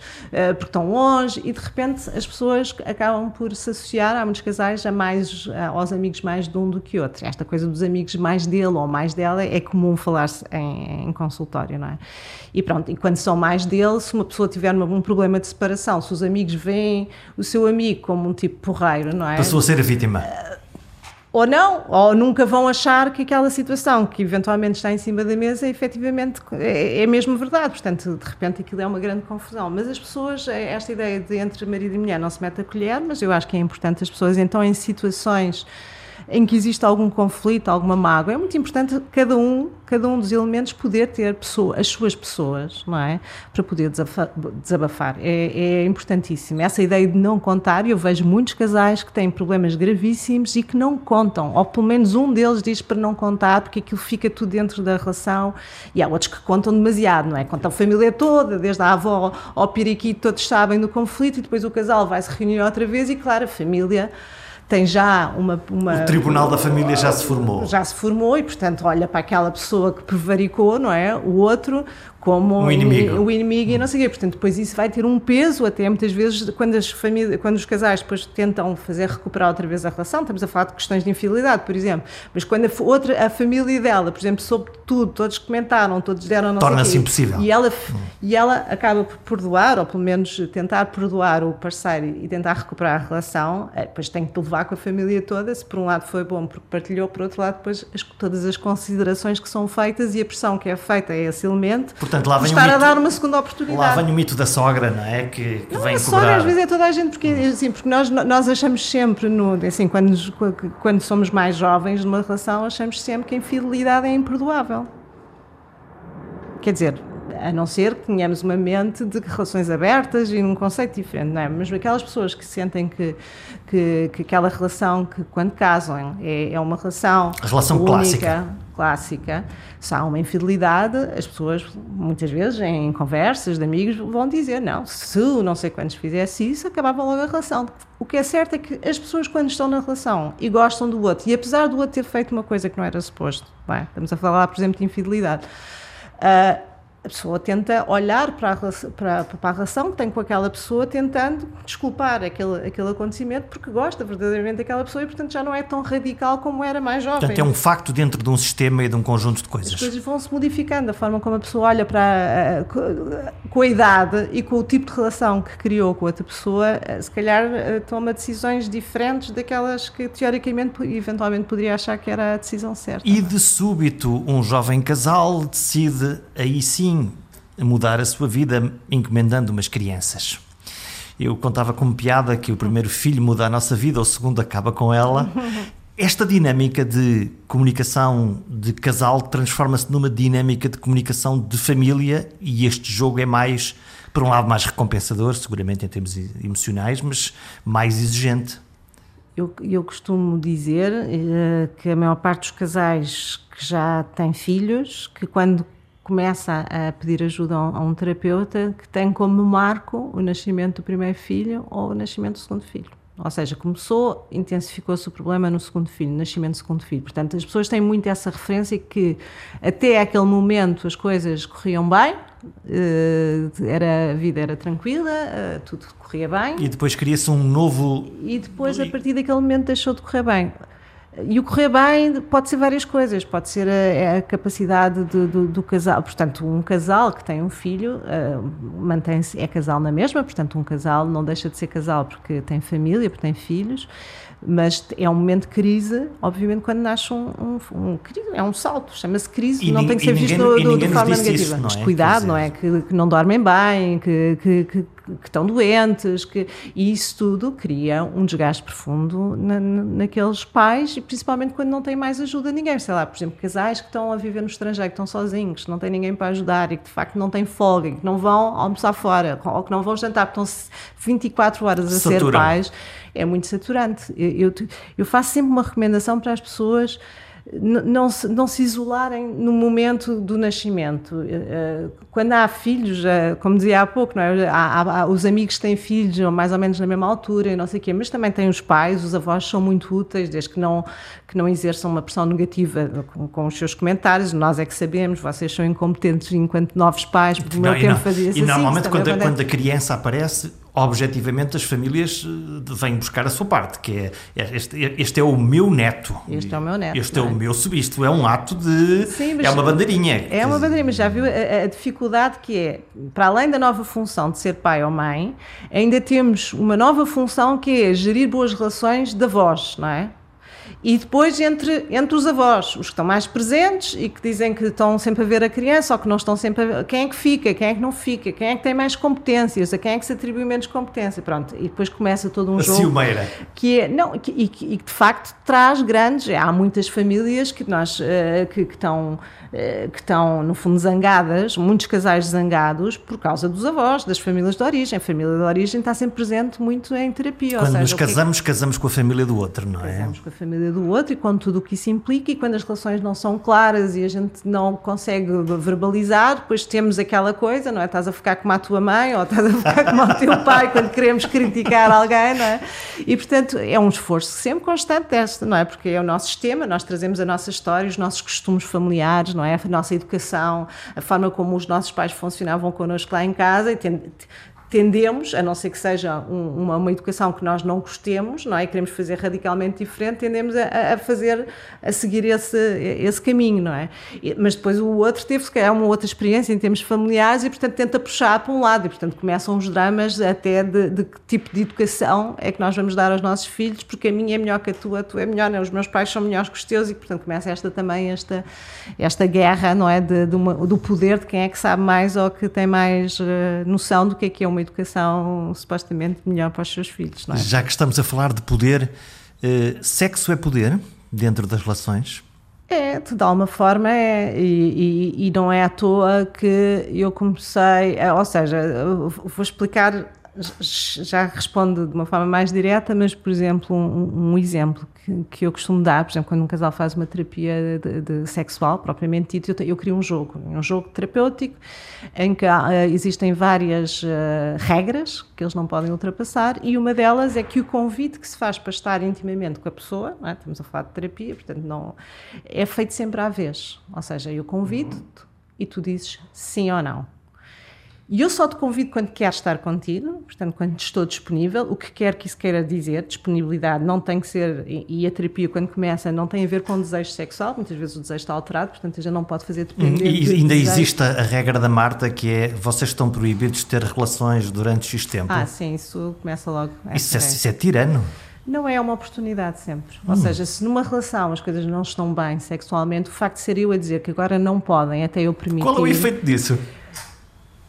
porque estão longe e de repente as pessoas acabam por se associar, há muitos casais, a mais, aos amigos mais de um do que outro. Esta coisa dos amigos mais dele ou mais dela é comum falar-se em, em consultório, não é? E pronto, e quando são mais dele, se uma pessoa tiver um problema de separação, se os amigos veem o seu amigo como um tipo porreiro, não é? Passou a ser a vítima. Ou não, ou nunca vão achar que aquela situação que eventualmente está em cima da mesa efetivamente é, é mesmo verdade. Portanto, de repente aquilo é uma grande confusão. Mas as pessoas, esta ideia de entre marido e mulher não se mete a colher, mas eu acho que é importante as pessoas, então, em situações em que existe algum conflito, alguma mágoa, é muito importante cada um, cada um dos elementos poder ter pessoa, as suas pessoas, não é? Para poder desabafar. É, é importantíssimo. Essa ideia de não contar, eu vejo muitos casais que têm problemas gravíssimos e que não contam, ou pelo menos um deles diz para não contar, porque aquilo fica tudo dentro da relação, e há outros que contam demasiado, não é? Contam a família toda, desde a avó ao periquito, todos sabem do conflito, e depois o casal vai se reunir outra vez, e claro, a família tem já uma, uma, O Tribunal da Família já se formou. Já se formou e, portanto, olha para aquela pessoa que prevaricou, não é? O outro como um inimigo. o inimigo e não sei o quê. Portanto, depois isso vai ter um peso até muitas vezes quando as famílias, quando os casais depois tentam fazer recuperar outra vez a relação, estamos a falar de questões de infidelidade, por exemplo, mas quando a, outra, a família dela, por exemplo, soube tudo, todos comentaram, todos deram Torna-se impossível. E ela, hum. e ela acaba por perdoar, ou pelo menos tentar perdoar o parceiro e tentar recuperar a relação, é, depois tem que levar com a família toda, se por um lado foi bom porque partilhou, por outro lado depois as, todas as considerações que são feitas e a pressão que é feita a esse elemento Portanto, lá vem estar mito, a dar uma segunda oportunidade. Lá vem o mito da sogra, não é? Que, que não vem cobrar. sogra, às vezes é toda a gente, porque, assim, porque nós, nós achamos sempre, no, assim, quando, quando somos mais jovens numa relação, achamos sempre que a infidelidade é imperdoável. Quer dizer, a não ser que tenhamos uma mente de relações abertas e um conceito diferente, não é? Mas aquelas pessoas que sentem que, que, que aquela relação que quando casam é, é uma relação, a relação única, clássica, clássica, se há uma infidelidade, as pessoas muitas vezes em conversas de amigos vão dizer não, se não sei quantos fizesse isso, acabava logo a relação. O que é certo é que as pessoas quando estão na relação e gostam do outro, e apesar do outro ter feito uma coisa que não era suposto, bem, estamos a falar, por exemplo, de infidelidade, uh, a pessoa tenta olhar para a, para, para a relação que tem com aquela pessoa, tentando desculpar aquele, aquele acontecimento, porque gosta verdadeiramente daquela pessoa e, portanto, já não é tão radical como era mais jovem. Portanto, é um facto dentro de um sistema e de um conjunto de coisas. As coisas vão se modificando, a forma como a pessoa olha para. com a idade e com o tipo de relação que criou com outra pessoa, se calhar eh, toma decisões diferentes daquelas que, teoricamente, eventualmente poderia achar que era a decisão certa. E de súbito, um jovem casal decide aí sim mudar a sua vida encomendando umas crianças. Eu contava como piada que o primeiro filho muda a nossa vida, o segundo acaba com ela. Esta dinâmica de comunicação de casal transforma-se numa dinâmica de comunicação de família e este jogo é mais, por um lado, mais recompensador, seguramente em termos emocionais, mas mais exigente. Eu, eu costumo dizer uh, que a maior parte dos casais que já têm filhos, que quando começa a pedir ajuda a um terapeuta que tem como marco o nascimento do primeiro filho ou o nascimento do segundo filho. Ou seja, começou, intensificou-se o problema no segundo filho, no nascimento do segundo filho. Portanto, as pessoas têm muito essa referência que até aquele momento as coisas corriam bem, eh, era, a vida era tranquila, eh, tudo corria bem. E depois cria-se um novo. E depois, a partir daquele momento, deixou de correr bem. E o correr bem pode ser várias coisas, pode ser a, é a capacidade do, do, do, casal, portanto, um casal que tem um filho uh, mantém-se, é casal na mesma, portanto, um casal não deixa de ser casal porque tem família, porque tem filhos, mas é um momento de crise, obviamente, quando nasce um, um, um é um salto, chama-se crise, e não tem que ser visto de forma negativa. Isso, não é? Descuidado, não é? Que, que, não dormem bem, que, que, que que estão doentes, que, e isso tudo cria um desgaste profundo na, naqueles pais, e principalmente quando não têm mais ajuda de ninguém. Sei lá, por exemplo, casais que estão a viver no estrangeiro, que estão sozinhos, que não têm ninguém para ajudar e que de facto não têm folga, que não vão almoçar fora, ou que não vão jantar, porque estão 24 horas a Saturam. ser pais, é muito saturante. Eu, eu, eu faço sempre uma recomendação para as pessoas não se, não se isolarem no momento do nascimento. Eh, eh, quando há filhos, eh, como dizia há pouco, é? há, há, os amigos têm filhos mais ou menos na mesma altura e não sei o quê, mas também têm os pais, os avós são muito úteis, desde que não, que não exerçam uma pressão negativa com, com os seus comentários. Nós é que sabemos, vocês são incompetentes enquanto novos pais, porque o meu tempo fazia-se assim. E normalmente quando, quando a criança aparece, objetivamente as famílias eh, vêm buscar a sua parte, que é, é este, este é o meu neto. Este é o meu neto. Este é, é o meu subisto. É um ato de. Sim, é uma bandeirinha. É uma bandeirinha, mas já viu a, a, dificuldade que é, para além da nova função de ser pai ou mãe, ainda temos uma nova função que é gerir boas relações da voz, não é? E depois entre, entre os avós, os que estão mais presentes e que dizem que estão sempre a ver a criança ou que não estão sempre a ver, quem é que fica, quem é que não fica, quem é que tem mais competências, a quem é que se atribui menos competência, pronto. E depois começa todo um a jogo. Ciumeira. Que é, não, que, e, que, de facto traz grandes, há muitas famílias que nós, uh, que, que estão eh, que estão, no fundo, zangadas, muitos casais zangados por causa dos avós, das famílias de origem. A família de origem está sempre presente muito em terapia. Quando seja, nos casamos, que... casamos com a família do outro, não é? Casamos com a família do outro e com tudo o que isso implica, e quando as relações não são claras e a gente não consegue verbalizar, depois temos aquela coisa, não é? Estás a ficar como a tua mãe ou estás a ficar como o teu pai quando queremos criticar alguém, não é? E, portanto, é um esforço sempre constante desta, não é? Porque é o nosso sistema, nós trazemos a nossa história, os nossos costumes familiares, não é? A nossa educação, a forma como os nossos pais funcionavam connosco lá em casa, e tendemos, a não ser que seja um, uma, uma, educação que nós não gostemos, não é? Queremos fazer radicalmente diferente, tendemos a, a, fazer, a seguir esse, esse caminho, não é? Mas depois o outro teve, se calhar, uma outra experiência em termos familiares e, portanto, tenta puxar para um lado e, portanto, começam os dramas até de, de que tipo de educação é que nós vamos dar aos nossos filhos, porque a minha é melhor que a tua, a tua é melhor, não? É? os meus pais são melhores que os teus e, portanto, começa esta também, esta, esta guerra, não é? De, de uma, do poder de quem é que sabe mais ou que tem mais uh, noção do que é que é uma educação supostamente melhor para os seus filhos. Não é? Já que estamos a falar de poder, eh, sexo é poder dentro das relações? É, de alguma forma é, e, e, e, não é à toa que eu comecei, eh, ou seja, vou explicar já respondo de uma forma mais direta, mas, por exemplo, um, um exemplo que, que, eu costumo dar, por exemplo, quando um casal faz uma terapia de, de sexual, propriamente dito, eu, eu, crio um jogo, um jogo terapêutico, em que uh, existem várias uh, regras que eles não podem ultrapassar, e uma delas é que o convite que se faz para estar intimamente com a pessoa, é? estamos a falar de terapia, portanto, não, é feito sempre à vez. Ou seja, eu convido-te e tu dizes sim ou não. E eu só te convido quando queres estar contigo, portanto, quando estou disponível, o que quer que isso queira dizer, disponibilidade não tem que ser, e a terapia quando começa não tem a ver com desejo sexual, muitas vezes o desejo está alterado, portanto gente não pode fazer depender. E ainda existe a regra da Marta que é vocês estão proibidos de ter relações durante X tempo. Ah, sim, isso começa logo. Isso é, isso é tirano. Não é uma oportunidade sempre. Ou hum. seja, se numa relação as coisas não estão bem sexualmente, o facto de ser eu a dizer que agora não podem, até eu permitir. Qual é o efeito disso?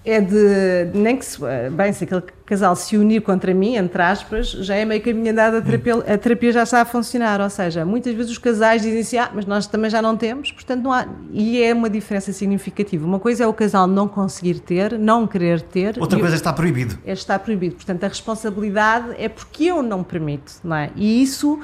É de nem que se, bem se aquele casal se unir contra mim entre aspas já é meio caminho andado a terapia, a terapia já está a funcionar. Ou seja muitas vezes os casais dizem assim ah mas nós também já não temos portanto não há e é uma diferença significativa. Uma coisa é o casal não conseguir ter não querer ter outra coisa é estar proibido. é estar proibido. Portanto a responsabilidade é porque eu não permito não é? E isso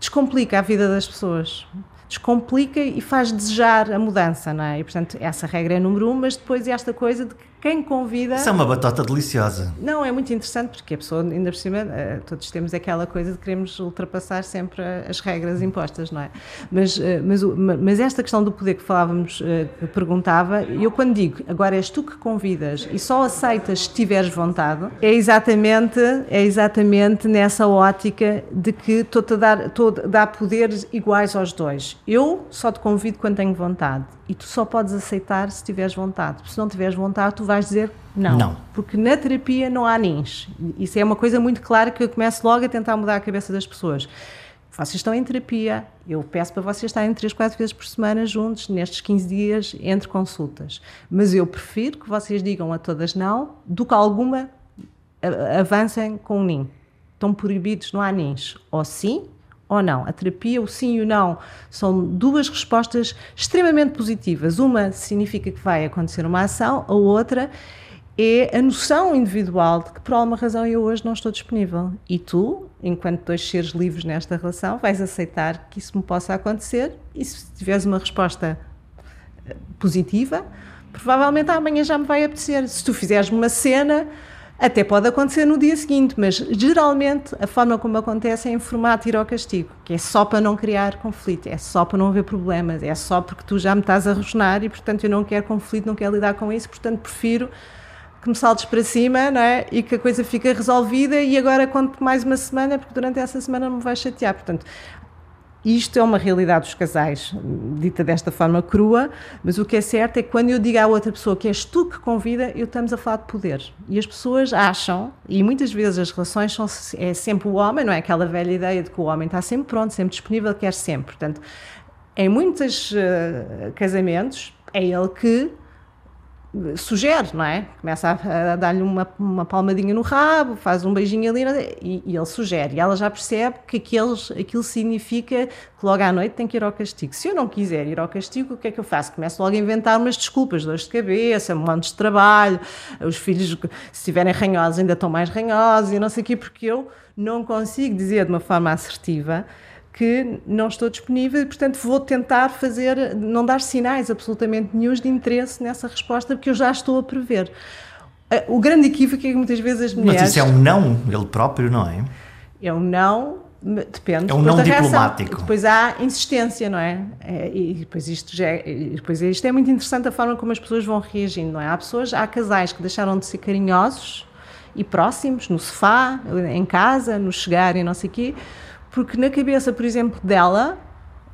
descomplica a vida das pessoas. Descomplica e faz desejar a mudança, não é? E, portanto, essa regra é número um, mas depois é esta coisa de que quem convida. Isso é uma batata deliciosa. Não, é muito interessante porque a pessoa, ainda por cima, eh, todos temos aquela coisa de queremos ultrapassar sempre as regras impostas, não é? Mas, eh, mas, mas esta questão do poder que falávamos, eh, que perguntava, eu quando digo agora és tu que convidas e só aceitas se tiveres vontade, é exatamente, é exatamente nessa ótica de que estou-te a dar, estou a dar poderes iguais aos dois. Eu só te convido quando tenho vontade e tu só podes aceitar se tiveres vontade. Se não tiveres vontade, tu vais dizer não. Não. Porque na terapia não há nins. Isso é uma coisa muito clara que eu começo logo a tentar mudar a cabeça das pessoas. Vocês estão em terapia, eu peço para vocês estarem 3, 4 vezes por semana juntos, nestes 15 dias, entre consultas. Mas eu prefiro que vocês digam a todas não, do que alguma avancem com o NIM. Estão proibidos, não há NIMs. Ou sim ou não. A terapia, o sim e o não, são duas respostas extremamente positivas. Uma significa que vai acontecer uma ação, a outra é a noção individual de que por alguma razão eu hoje não estou disponível. E tu, enquanto dois seres livres nesta relação, vais aceitar que isso me possa acontecer e se tiveres uma resposta eh, positiva, provavelmente amanhã já me vai apetecer. Se tu fizeres uma cena até pode acontecer no dia seguinte, mas geralmente a forma como acontece é em formato ir ao castigo, que é só para não criar conflito, é só para não haver problemas, é só porque tu já me estás a rosnar e, portanto, eu não quero conflito, não quero lidar com isso, portanto, prefiro que me saltes para cima não é? e que a coisa fique resolvida e agora conto mais uma semana, porque durante essa semana não me vais chatear. Portanto, isto é uma realidade dos casais, dita desta forma crua, mas o que é certo é que quando eu digo à outra pessoa que és tu que convida, eu estamos a falar de poder. E as pessoas acham, e muitas vezes as relações são é sempre o homem, não é aquela velha ideia de que o homem está sempre pronto, sempre disponível, quer sempre. Portanto, em muitos uh, casamentos, é ele que sugere, não é? Começa a, a dar-lhe uma, uma palmadinha no rabo, faz um beijinho ali e, e, ele sugere. E ela já percebe que aqueles, aquilo significa que logo à noite tem que ir ao castigo. Se eu não quiser ir ao castigo, o que é que eu faço? Começo logo a inventar umas desculpas, dores de cabeça, um monte de trabalho, os filhos, se estiverem ranhosos, ainda estão mais ranhosos e não sei o quê, porque eu não consigo dizer de uma forma assertiva que não estou disponível e, portanto, vou tentar fazer, não dar sinais absolutamente nenhums de interesse nessa resposta, porque eu já estou a prever. O grande equívoco é que muitas vezes as mulheres. Mas isso é um não, ele próprio, não é? É um não, depende. É um não diplomático. Reação. Depois há insistência, não é? é e depois isto, já é, depois isto é muito interessante a forma como as pessoas vão reagindo, não é? Há pessoas, há casais que deixaram de ser carinhosos e próximos, no sofá, em casa, no chegar e não sei o quê porque na cabeça, por exemplo, dela,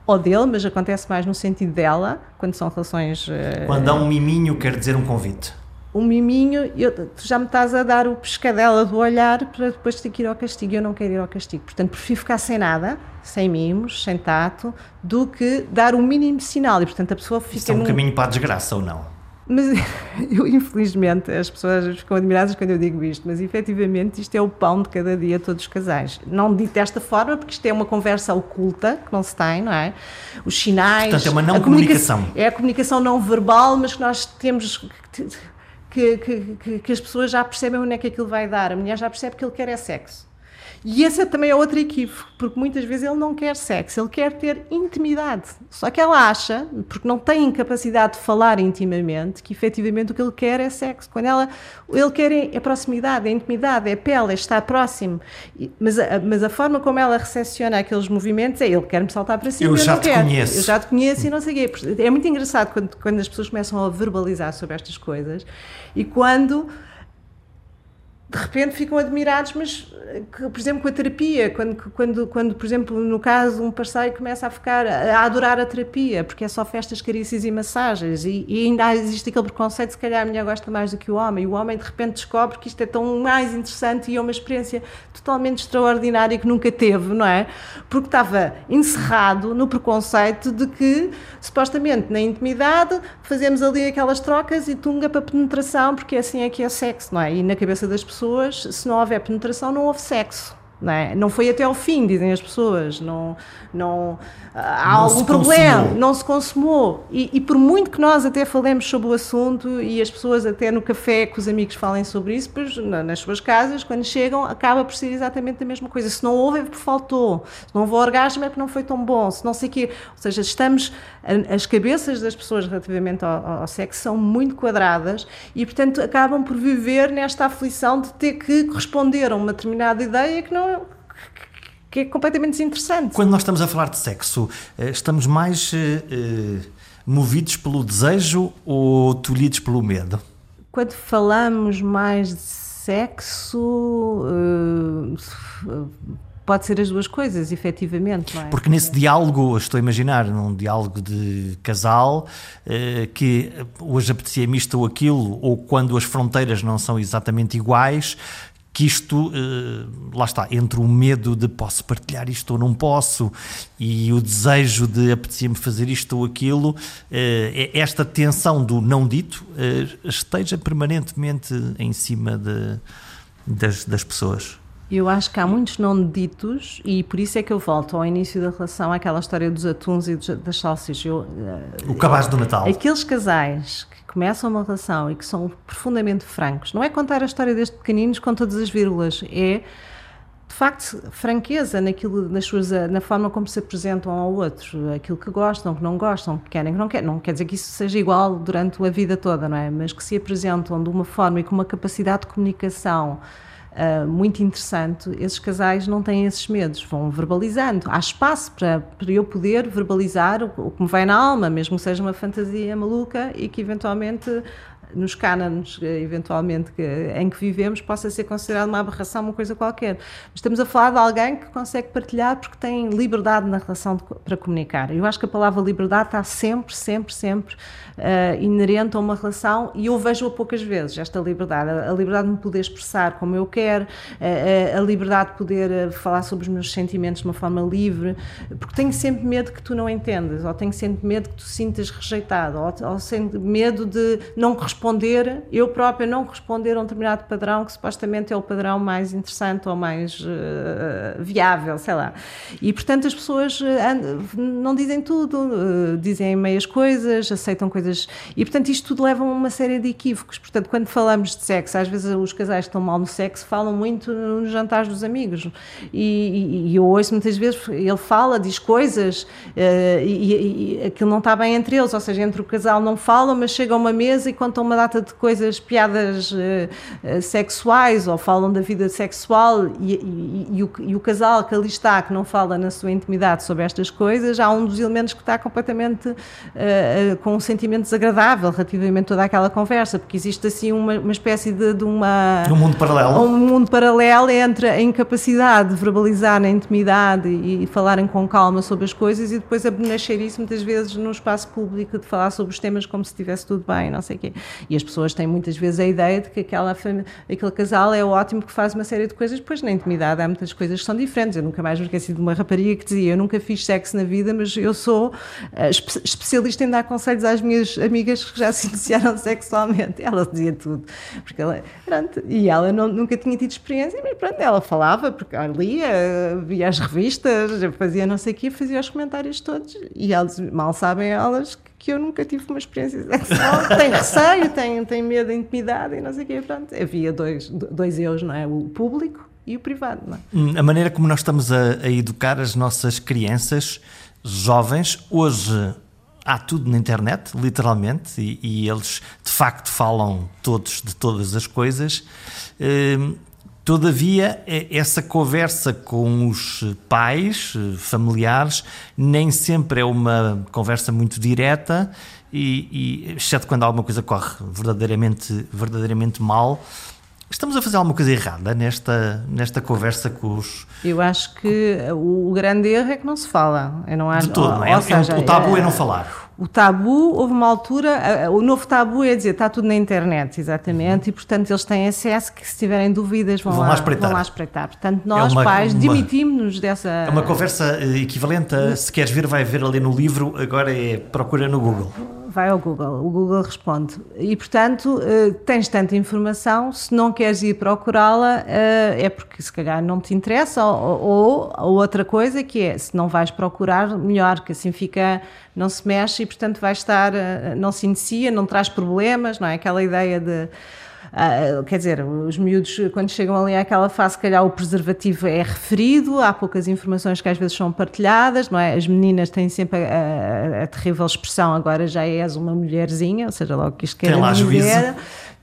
ou dele, mas acontece mais no sentido dela, quando são relações. Uh, quando há um miminho, quer dizer um convite. Um miminho, eu, tu já me estás a dar o pescadela do olhar para depois ter que ir ao castigo. Eu não quero ir ao castigo. Portanto, prefiro ficar sem nada, sem mimos, sem tato, do que dar o mínimo sinal. E, portanto, a pessoa fica. Isso é um num... caminho para a desgraça ou não? Mas eu, infelizmente, as pessoas ficam admiradas quando eu digo isto, mas efetivamente isto é o pão de cada dia de todos os casais. Não dito desta forma, porque isto é uma conversa oculta que não se tem, não é? Os sinais. Portanto, é uma não comunicação. comunicação. É a comunicação não verbal, mas que nós temos. Que, que, que, que as pessoas já percebem onde é que aquilo vai dar. A mulher já percebe que ele quer é sexo. E esse é também é outro equívoco, porque muitas vezes ele não quer sexo, ele quer ter intimidade. Só que ela acha, porque não tem capacidade de falar intimamente, que efetivamente o que ele quer é sexo. Quando ela, ele quer é, é proximidade, é intimidade, é pele, é estar próximo. Mas a, mas a forma como ela recepciona aqueles movimentos é ele quer-me saltar para cima. Eu, eu já te quero. conheço. Eu já te conheço e não sei o quê. É muito engraçado quando, quando as pessoas começam a verbalizar sobre estas coisas e quando de repente ficam admirados, mas, por exemplo, com a terapia, quando, quando, quando, por exemplo, no caso, um parceiro começa a ficar, a adorar a terapia, porque é só festas, carícias e massagens, e, e ainda existe aquele preconceito, se calhar a mulher gosta mais do que o homem, e o homem de repente descobre que isto é tão mais interessante e é uma experiência totalmente extraordinária que nunca teve, não é? Porque estava encerrado no preconceito de que, supostamente, na intimidade, fazemos ali aquelas trocas e tunga para penetração, porque assim é que é sexo, não é? E na cabeça das pessoas pessoas, se não houver penetração, não houve sexo. Não, é? não foi até ao fim, dizem as pessoas. Não, não, há não algum problema, consumou. não se consumou. E, e, por muito que nós até falemos sobre o assunto e as pessoas até no café com os amigos falem sobre isso, pois nas suas casas, quando chegam, acaba por ser exatamente a mesma coisa. Se não houve é porque faltou. Se não houve orgasmo é porque não foi tão bom. Se não sei o quê. Ou seja, estamos. As cabeças das pessoas relativamente ao, ao sexo são muito quadradas e, portanto, acabam por viver nesta aflição de ter que corresponder a uma determinada ideia que não que é completamente desinteressante. Quando nós estamos a falar de sexo, eh, estamos mais uh, movidos pelo desejo ou tolhidos pelo medo? Quando falamos mais de sexo, uh, pode ser as duas coisas, efetivamente. É? Porque nesse diálogo, estou a imaginar, num diálogo de casal, que hoje apetecia-me isto ou aquilo, ou quando as fronteiras não são exatamente iguais, que isto, eh, lá está, entre o medo de posso partilhar isto ou não posso e o desejo de apetecer-me fazer isto ou aquilo, eh, é esta tensão do não dito eh, esteja permanentemente em cima de, das, das pessoas? Eu acho que há muitos não ditos e por isso é que eu volto ao início da relação àquela história dos atuns e das salsichas. Eu, o cabaz do Natal. Aqueles casais começam uma relação e que são profundamente francos, não é contar a história desde pequeninos com todas as vírgulas, é de facto franqueza naquilo, nas suas, na forma como se apresentam ao outro, aquilo que gostam, que não gostam, que querem, que não querem. Não quer dizer que isso seja igual durante a vida toda, não é? Mas que se apresentam de uma forma e com uma capacidade de comunicação Uh, muito interessante, esses casais não têm esses medos, vão verbalizando. Há espaço para, para eu poder verbalizar o, o que me vai na alma, mesmo que seja uma fantasia maluca e que eventualmente nos cânones, eh, eventualmente, que, em que vivemos, possa ser considerado uma aberração, uma coisa qualquer. Mas estamos a falar de alguém que consegue partilhar porque tem liberdade na relação de, para comunicar. Eu acho que a palavra liberdade está sempre, sempre, sempre uh, inerente a uma relação e eu vejo-a poucas vezes, esta liberdade. A, a, liberdade de me poder expressar como eu quero, a, a, liberdade de poder eh, falar sobre os meus sentimentos de uma forma livre, porque tenho sempre medo que tu não entendas, ou tenho sempre medo que tu sintas rejeitado, ou, ou medo de não corresponder, eu própria não corresponder a um determinado padrão que supostamente é o padrão mais interessante ou mais uh, viável, sei lá. E portanto as pessoas não dizem tudo, uh, dizem meias coisas, aceitam coisas. E, portanto, isto tudo leva a uma série de equívocos. Portanto, quando falamos de sexo, às vezes os casais que estão mal no sexo falam muito nos jantares dos amigos. E, e, e eu ouço muitas vezes, ele fala, diz coisas uh, e, e aquilo não está bem entre eles, ou seja, entre o casal não falam, mas chegam a uma mesa e contam uma data de coisas, piadas uh, uh, sexuais ou falam da vida sexual e, o, e o casal que ali está, que não fala na sua intimidade sobre estas coisas, há um dos elementos que está completamente com um sentimento desagradável relativamente a toda aquela conversa, porque existe assim uma, uma espécie de, de uma. Um mundo paralelo. Um mundo paralelo entre a incapacidade de verbalizar na intimidade e, e falarem com calma sobre as coisas e depois a isso muitas vezes no espaço público de falar sobre os temas como se estivesse tudo bem, não sei o quê. E as pessoas têm muitas vezes a ideia de que aquela aquele casal é ótimo porque faz uma série de coisas, depois na intimidade há muitas coisas que são diferentes. Eu nunca mais me esqueci de uma rapariga que dizia: Eu nunca fiz sexo na vida, mas eu sou uh, especialista em dar conselhos às minhas minhas amigas que já se iniciaram sexualmente. Ela dizia tudo. Porque ela, pronto, e ela não, nunca tinha tido experiência, mas pronto, ela falava, porque lia, via as revistas, fazia não sei o quê, fazia os comentários todos. E elas, mal sabem elas que eu nunca tive uma experiência sexual, tenho receio, tenho, tenho medo da intimidade e não sei o quê. Pronto, havia dois, dois eus, não é? O público e o privado. Não é? Hum, a maneira como nós estamos a, a educar as nossas crianças jovens, hoje há tudo na internet, literalmente, e, e, eles de facto falam todos de todas as coisas. Todavia, essa conversa com os pais, familiares, nem sempre é uma conversa muito direta, e, e exceto quando alguma coisa corre verdadeiramente, verdadeiramente mal. Estamos a fazer alguma coisa errada nesta, nesta conversa com os. Eu acho que o, grande erro é que não se fala. Eu não acho, de todo, não é? Ou seja, o tabu é, é não falar. O tabu, houve uma altura, o novo tabu é dizer está tudo na internet, exatamente, e portanto eles têm acesso que se tiverem dúvidas vão, vão lá, lá, espreitar. Vão lá espreitar. Portanto, é nós, é uma, pais, demitimos-nos dessa. É uma conversa eh, equivalente a se queres ver, vai ver ali no livro, agora é procura no Google vai ao Google, o Google responde. E, portanto, uh, tens tanta informação, se não queres ir procurá-la, uh, é porque se calhar não te interessa, ou, ou, ou, outra coisa que é, se não vais procurar, melhor, que assim fica, não se mexe e, portanto, vai estar, uh, não se inicia, não traz problemas, não é? Aquela ideia de Uh, quer dizer, os miúdos, quando chegam ali àquela fase, se calhar o preservativo é referido, há poucas informações que às vezes são partilhadas, não é? As meninas têm sempre a, a, a terrível expressão, agora já és uma mulherzinha, ou seja, logo que isto quer mulher. Juízo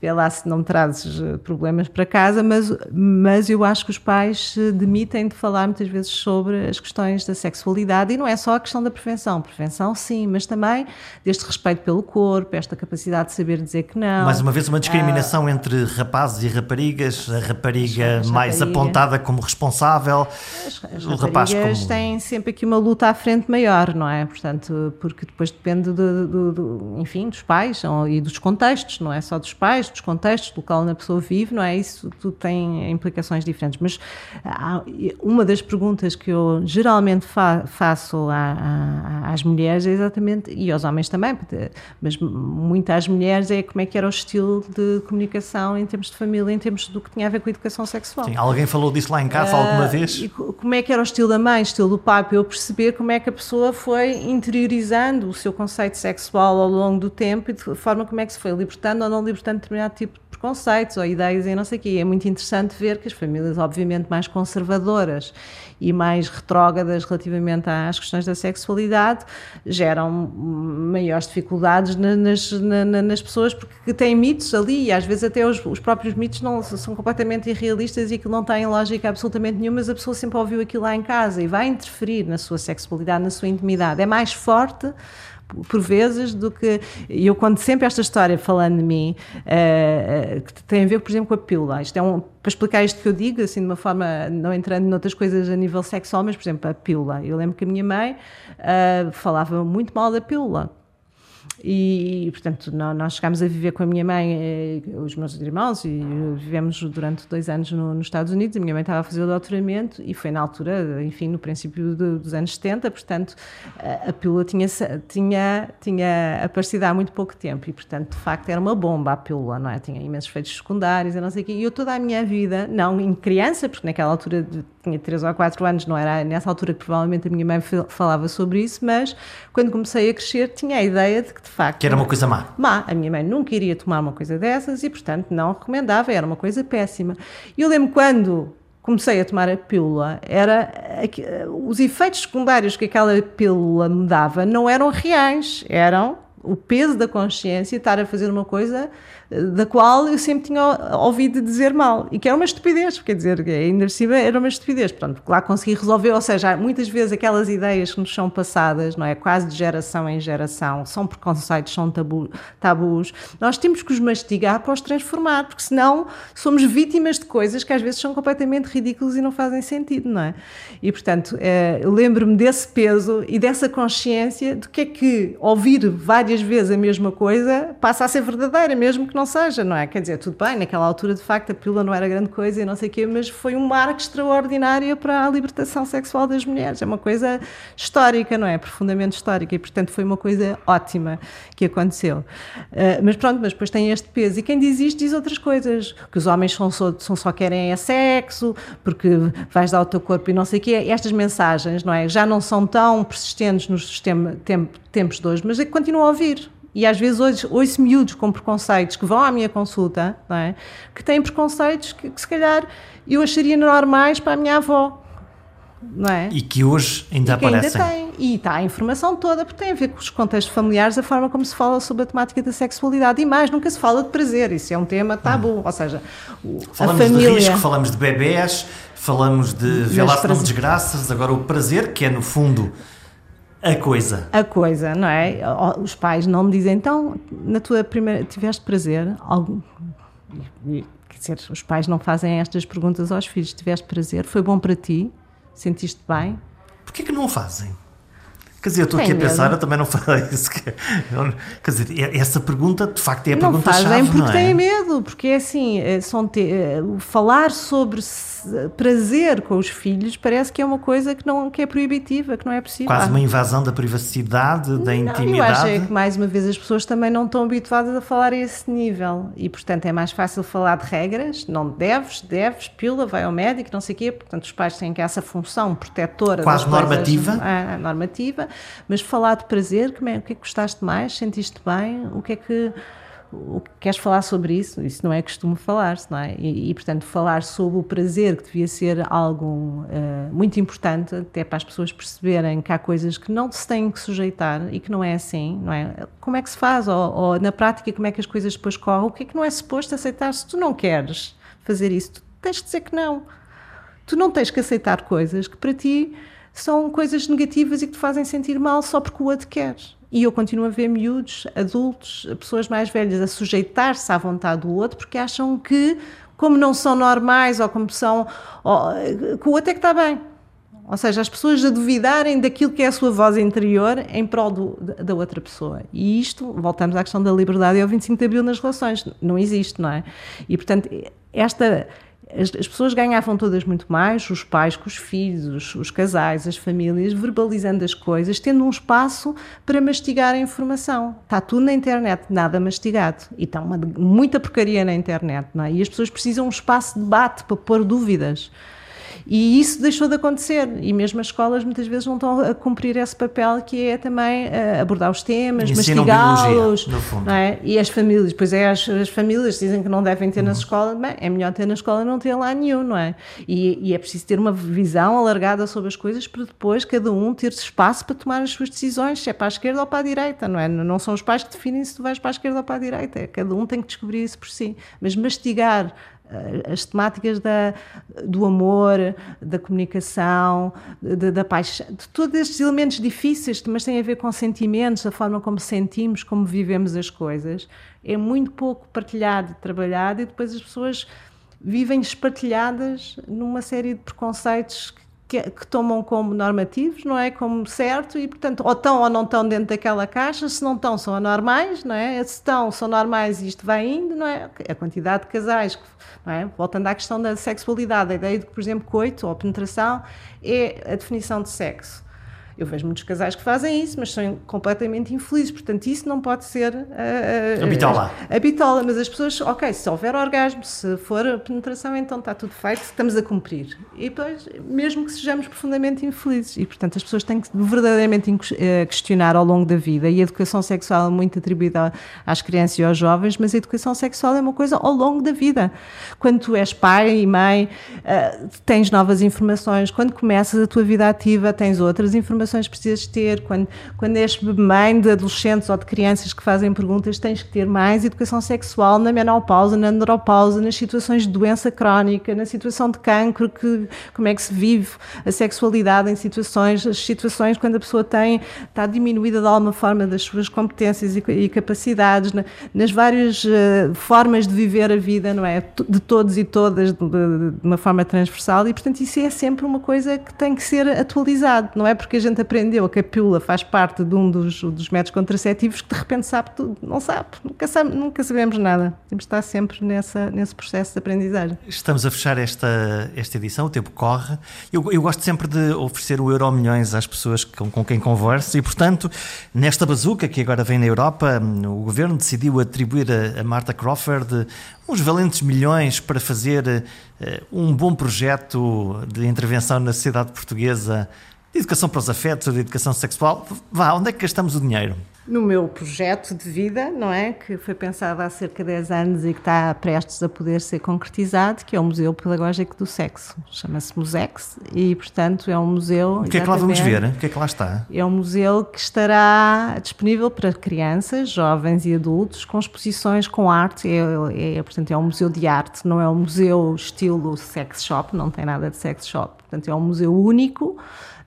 vê lá se não trazes eh, problemas para casa, mas, mas eu acho que os pais se demitem de falar muitas vezes sobre as questões da sexualidade e não é só a questão da prevenção. Prevenção, sim, mas também deste respeito pelo corpo, esta capacidade de saber dizer que não. Mais uma vez, uma discriminação ah, entre rapazes e raparigas, a rapariga as, as mais apontada como responsável, as, as o rapaz como... têm sempre aqui uma luta à frente maior, não é? Portanto, porque depois depende, do, do, do enfim, dos pais e dos contextos, não é só dos pais, dos contextos do qual a pessoa vive, não é? Isso tudo tem implicações diferentes. Mas uma das perguntas que eu geralmente fa faço a, a, às mulheres é exatamente, e aos homens também, mas muitas mulheres é como é que era o estilo de comunicação em termos de família, em termos do que tinha a ver com a educação sexual. Sim, alguém falou disso lá em casa uh, alguma vez? como é que era o estilo da mãe, estilo do pai, para eu perceber como é que a pessoa foi interiorizando o seu conceito sexual ao longo do tempo e de forma como é que se foi libertando ou não libertando determinado tipo de preconceitos ou ideias e não sei o quê. É muito interessante ver que as famílias, obviamente, mais conservadoras e mais retrógradas relativamente às questões da sexualidade geram maiores dificuldades nas, nas pessoas porque têm mitos ali e às vezes até os, os próprios mitos não, são completamente irrealistas e aquilo não tem lógica absolutamente nenhuma, mas a pessoa sempre ouviu aquilo lá em casa e vai interferir na sua sexualidade, na sua intimidade. É mais forte por vezes do que eu conto sempre esta história falando de mim uh, que tem a ver por exemplo com a pílula. Isto é um, para explicar isto que eu digo assim de uma forma não entrando noutras coisas a nível sexual mas por exemplo a pílula. Eu lembro que a minha mãe uh, falava muito mal da pílula e, portanto, nós chegámos a viver com a minha mãe, eh, os meus irmãos, e vivemos durante dois anos no, nos Estados Unidos. A minha mãe estava a fazer o doutoramento e foi na altura, enfim, no princípio dos anos 70, portanto, a pílula tinha, tinha, tinha aparecido há muito pouco tempo e, portanto, de facto, era uma bomba a pílula, não é? Tinha imensos efeitos secundários e não sei o quê. E eu toda a minha vida, não em criança, porque naquela altura tinha 3 ou 4 anos, não era nessa altura que provavelmente a minha mãe falava sobre isso, mas quando comecei a crescer tinha a ideia de que de facto. Que era uma coisa má. Má. A minha mãe nunca iria tomar uma coisa dessas e, portanto, não recomendava, era uma coisa péssima. E eu lembro quando comecei a tomar a pílula, era os efeitos secundários que aquela pílula me dava não eram reais, eram o peso da consciência estar a fazer uma coisa da qual eu sempre tinha ouvido dizer mal e que era uma estupidez, quer dizer, ainda por era uma estupidez. Pronto, lá consegui resolver, ou seja, muitas vezes aquelas ideias que nos são passadas, não é? Quase de geração em geração, são preconceitos, são tabu, tabus, nós temos que os mastigar para os transformar, porque senão somos vítimas de coisas que às vezes são completamente ridículas e não fazem sentido, não é? E portanto, é, lembro-me desse peso e dessa consciência do que é que ouvir várias vezes a mesma coisa passa a ser verdadeira, mesmo que não não seja, não é? Quer dizer, tudo bem, naquela altura de facto a pílula não era grande coisa e não sei o quê, mas foi um marco extraordinário para a libertação sexual das mulheres. É uma coisa histórica, não é? Profundamente histórica e, portanto, foi uma coisa ótima que aconteceu. Uh, mas pronto, mas depois tem este peso. E quem diz isto diz outras coisas, que os homens são só, são só querem é sexo, porque vais dar o teu corpo e não sei o quê. Estas mensagens, não é? Já não são tão persistentes nos tempos de hoje, mas é que continuam a ouvir e às vezes hoje ouço miúdos com preconceitos que vão à minha consulta, é? que têm preconceitos que, que, se calhar eu acharia normais para a minha avó. Não é? E que hoje ainda e que aparecem. Ainda tem. E está a informação toda, porque tem a ver com os contextos familiares, a forma como se fala sobre a temática da sexualidade. E mais, nunca se fala de prazer, isso é um tema tabu. Hum. Ou seja, falamos a família... de risco, falamos de bebés, falamos de velar não desgraças, agora o prazer, que é no fundo a coisa. A coisa, não é? Os pais não me dizem, então, na tua primeira. tiveste prazer? Algum... Quer dizer, os pais não fazem estas perguntas aos filhos. Tiveste prazer? Foi bom para ti? Sentiste bem? Porquê que não fazem? Quer dizer, eu estou aqui a pensar, eu também não falei isso. Quer dizer, é, essa pergunta, de facto, é a pergunta-chave, não é? porque têm medo, porque é assim, é, são te, é, falar sobre prazer com os filhos parece que é uma coisa que, não, que é proibitiva, que não é possível. Quase uma invasão da privacidade, da intimidade. Não, eu acho é que, mais uma vez, as pessoas também não estão habituadas a falar a esse nível e, portanto, é mais fácil falar de regras, não deves, deves, pílula, vai ao médico, não sei o quê, portanto, os pais têm que essa função protetora. Quase normativa. Coisas, é, normativa, mas falar de prazer, como é, o que é que gostaste mais, sentiste bem, o que é que queres falar sobre isso? Isso não é costume falar-se, não é? E, e, portanto, falar sobre o prazer, que devia ser algo uh, muito importante, até para as pessoas perceberem que há coisas que não se têm que sujeitar e que não é assim, não é? Como é que se faz? Ou, ou na prática, como é que as coisas depois correm? O que é que não é suposto aceitar? Se tu não queres fazer isso, tu tens de dizer que não. Tu não tens que aceitar coisas que para ti são coisas negativas e que te fazem sentir mal só porque o outro quer. E eu continuo a ver miúdos, adultos, pessoas mais velhas a sujeitar-se à vontade do outro porque acham que, como não são normais ou como são, ou, que o outro é que está bem. Ou seja, as pessoas a duvidarem daquilo que é a sua voz interior em prol do, da outra pessoa. E isto, voltamos à questão da liberdade e ao 25 de Abril nas relações. Não existe, não é? E, portanto, esta as, as, pessoas ganhavam todas muito mais, os pais com os filhos, os, casais, as famílias, verbalizando as coisas, tendo um espaço para mastigar a informação. Está tudo na internet, nada mastigado. E está uma, muita porcaria na internet, não é? E as pessoas precisam de um espaço de debate para pôr dúvidas. E isso deixou de acontecer. E mesmo as escolas muitas vezes não estão a cumprir esse papel que é também uh, abordar os temas, mastigá-los. É? E as famílias, pois é, as, as, famílias dizem que não devem ter uhum. nas escolas, bem, é melhor ter na escola não ter lá nenhum, não é? E, e, é preciso ter uma visão alargada sobre as coisas para depois cada um ter espaço para tomar as suas decisões, se é para a esquerda ou para a direita, não é? Não são os pais que definem se tu vais para a esquerda ou para a direita, é, cada um tem que descobrir isso por si. Mas mastigar as temáticas da, do amor, da comunicação, de, da paixão, de todos estes elementos difíceis, mas têm a ver com sentimentos, a forma como sentimos, como vivemos as coisas, é muito pouco partilhado trabalhado, e depois as pessoas vivem espartilhadas numa série de preconceitos que, que, tomam como normativos, não é? Como certo, e portanto, ou estão ou não estão dentro daquela caixa, se não estão, são anormais, não é? Se estão, são normais e isto vai indo, não é? A quantidade de casais, não é? Voltando à questão da sexualidade, a ideia de que, por exemplo, coito ou penetração é a definição de sexo. Eu vejo muitos casais que fazem isso, mas são completamente infelizes. Portanto, isso não pode ser uh, a bitola. A bitola, mas as pessoas, ok, se houver orgasmo, se for penetração, então está tudo feito, estamos a cumprir. E depois, mesmo que sejamos profundamente infelizes. E, portanto, as pessoas têm que verdadeiramente questionar ao longo da vida. E a educação sexual é muito atribuída às crianças e aos jovens, mas a educação sexual é uma coisa ao longo da vida. Quando tu és pai e mãe, tens novas informações. Quando começas a tua vida ativa, tens outras informações informações precisas ter, quando, quando és mãe de adolescentes ou de crianças que fazem perguntas, tens que ter mais educação sexual na menopausa, na andropausa, nas situações de doença crónica, na situação de cancro, que, como é que se vive a sexualidade em situações, as situações quando a pessoa tem, está diminuída de alguma forma das suas competências e, e capacidades, na, nas várias uh, formas de viver a vida, não é? De todos e todas, de, de, de uma forma transversal, e portanto isso é sempre uma coisa que tem que ser atualizado, não é? Porque a gente gente aprendeu que a pílula faz parte de um dos, dos métodos contraceptivos que de repente sabe tudo. Não sabe, nunca, sabe, nunca sabemos nada. Temos de estar sempre nessa, nesse processo de aprendizagem. Estamos a fechar esta, esta edição, o tempo corre. Eu, eu gosto sempre de oferecer o euro milhões às pessoas com, com quem converso e, portanto, nesta bazuca que agora vem na Europa, o governo decidiu atribuir a, a Marta Crawford uns valentes milhões para fazer uh, um bom projeto de intervenção na sociedade portuguesa de educação para os afetos, de educação sexual. Vá, onde é que gastamos o dinheiro? No meu projeto de vida, não é? Que foi pensado há cerca de 10 anos e que está prestes a poder ser concretizado, que é o Museu Pedagógico do Sexo. Chama-se Musex e, portanto, é um museu. O que é que lá vamos ver? O que é que lá está? É um museu que estará disponível para crianças, jovens e adultos, com exposições com arte. É, é, portanto, é um museu de arte, não é um museu estilo sex shop, não tem nada de sex shop. Portanto, é um museu único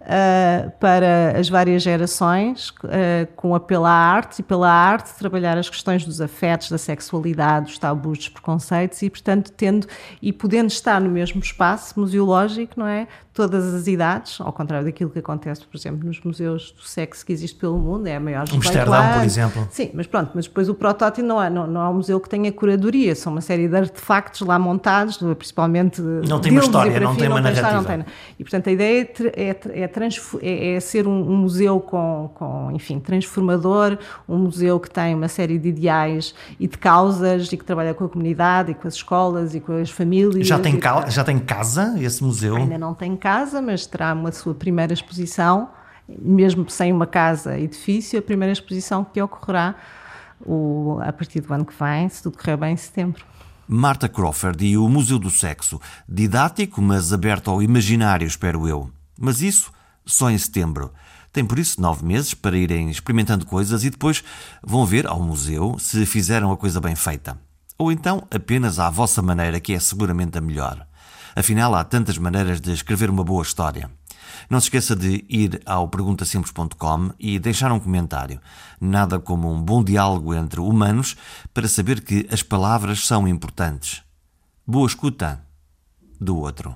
uh, para as várias gerações, uh, com apelo à arte e pela arte trabalhar as questões dos afetos, da sexualidade, dos tabus, dos preconceitos e, portanto, tendo e podendo estar no mesmo espaço museológico, não é? Todas as idades, ao contrário daquilo que acontece, por exemplo, nos museus do sexo que existe pelo mundo, é a maior Amsterdão, por exemplo. Sim, mas pronto, mas depois o protótipo não é, não, não é um museu que tenha curadoria, são uma série de artefactos lá montados, principalmente. Não tem uma história, não tem uma narrativa. Não tem, e portanto a ideia é, é, é é, é, ser um, um, museu com, com, enfim, transformador, um museu que tem uma série de ideais e de causas e que trabalha com a comunidade e com as escolas e com as famílias. Já tem, cal, já tem casa esse museu? Ainda não tem casa, mas terá uma sua primeira exposição, mesmo sem uma casa edifício, a primeira exposição que ocorrerá o, a partir do ano que vem, se tudo correr bem, em setembro. Marta Crawford e o Museu do Sexo. Didático, mas aberto ao imaginário, espero eu. Mas isso só em setembro. Tem por isso nove meses para irem experimentando coisas e depois vão ver ao museu se fizeram a coisa bem feita. Ou então apenas à vossa maneira, que é seguramente a melhor. Afinal, há tantas maneiras de escrever uma boa história. Não se esqueça de ir ao perguntasimples.com e deixar um comentário. Nada como um bom diálogo entre humanos para saber que as palavras são importantes. Boa escuta do outro.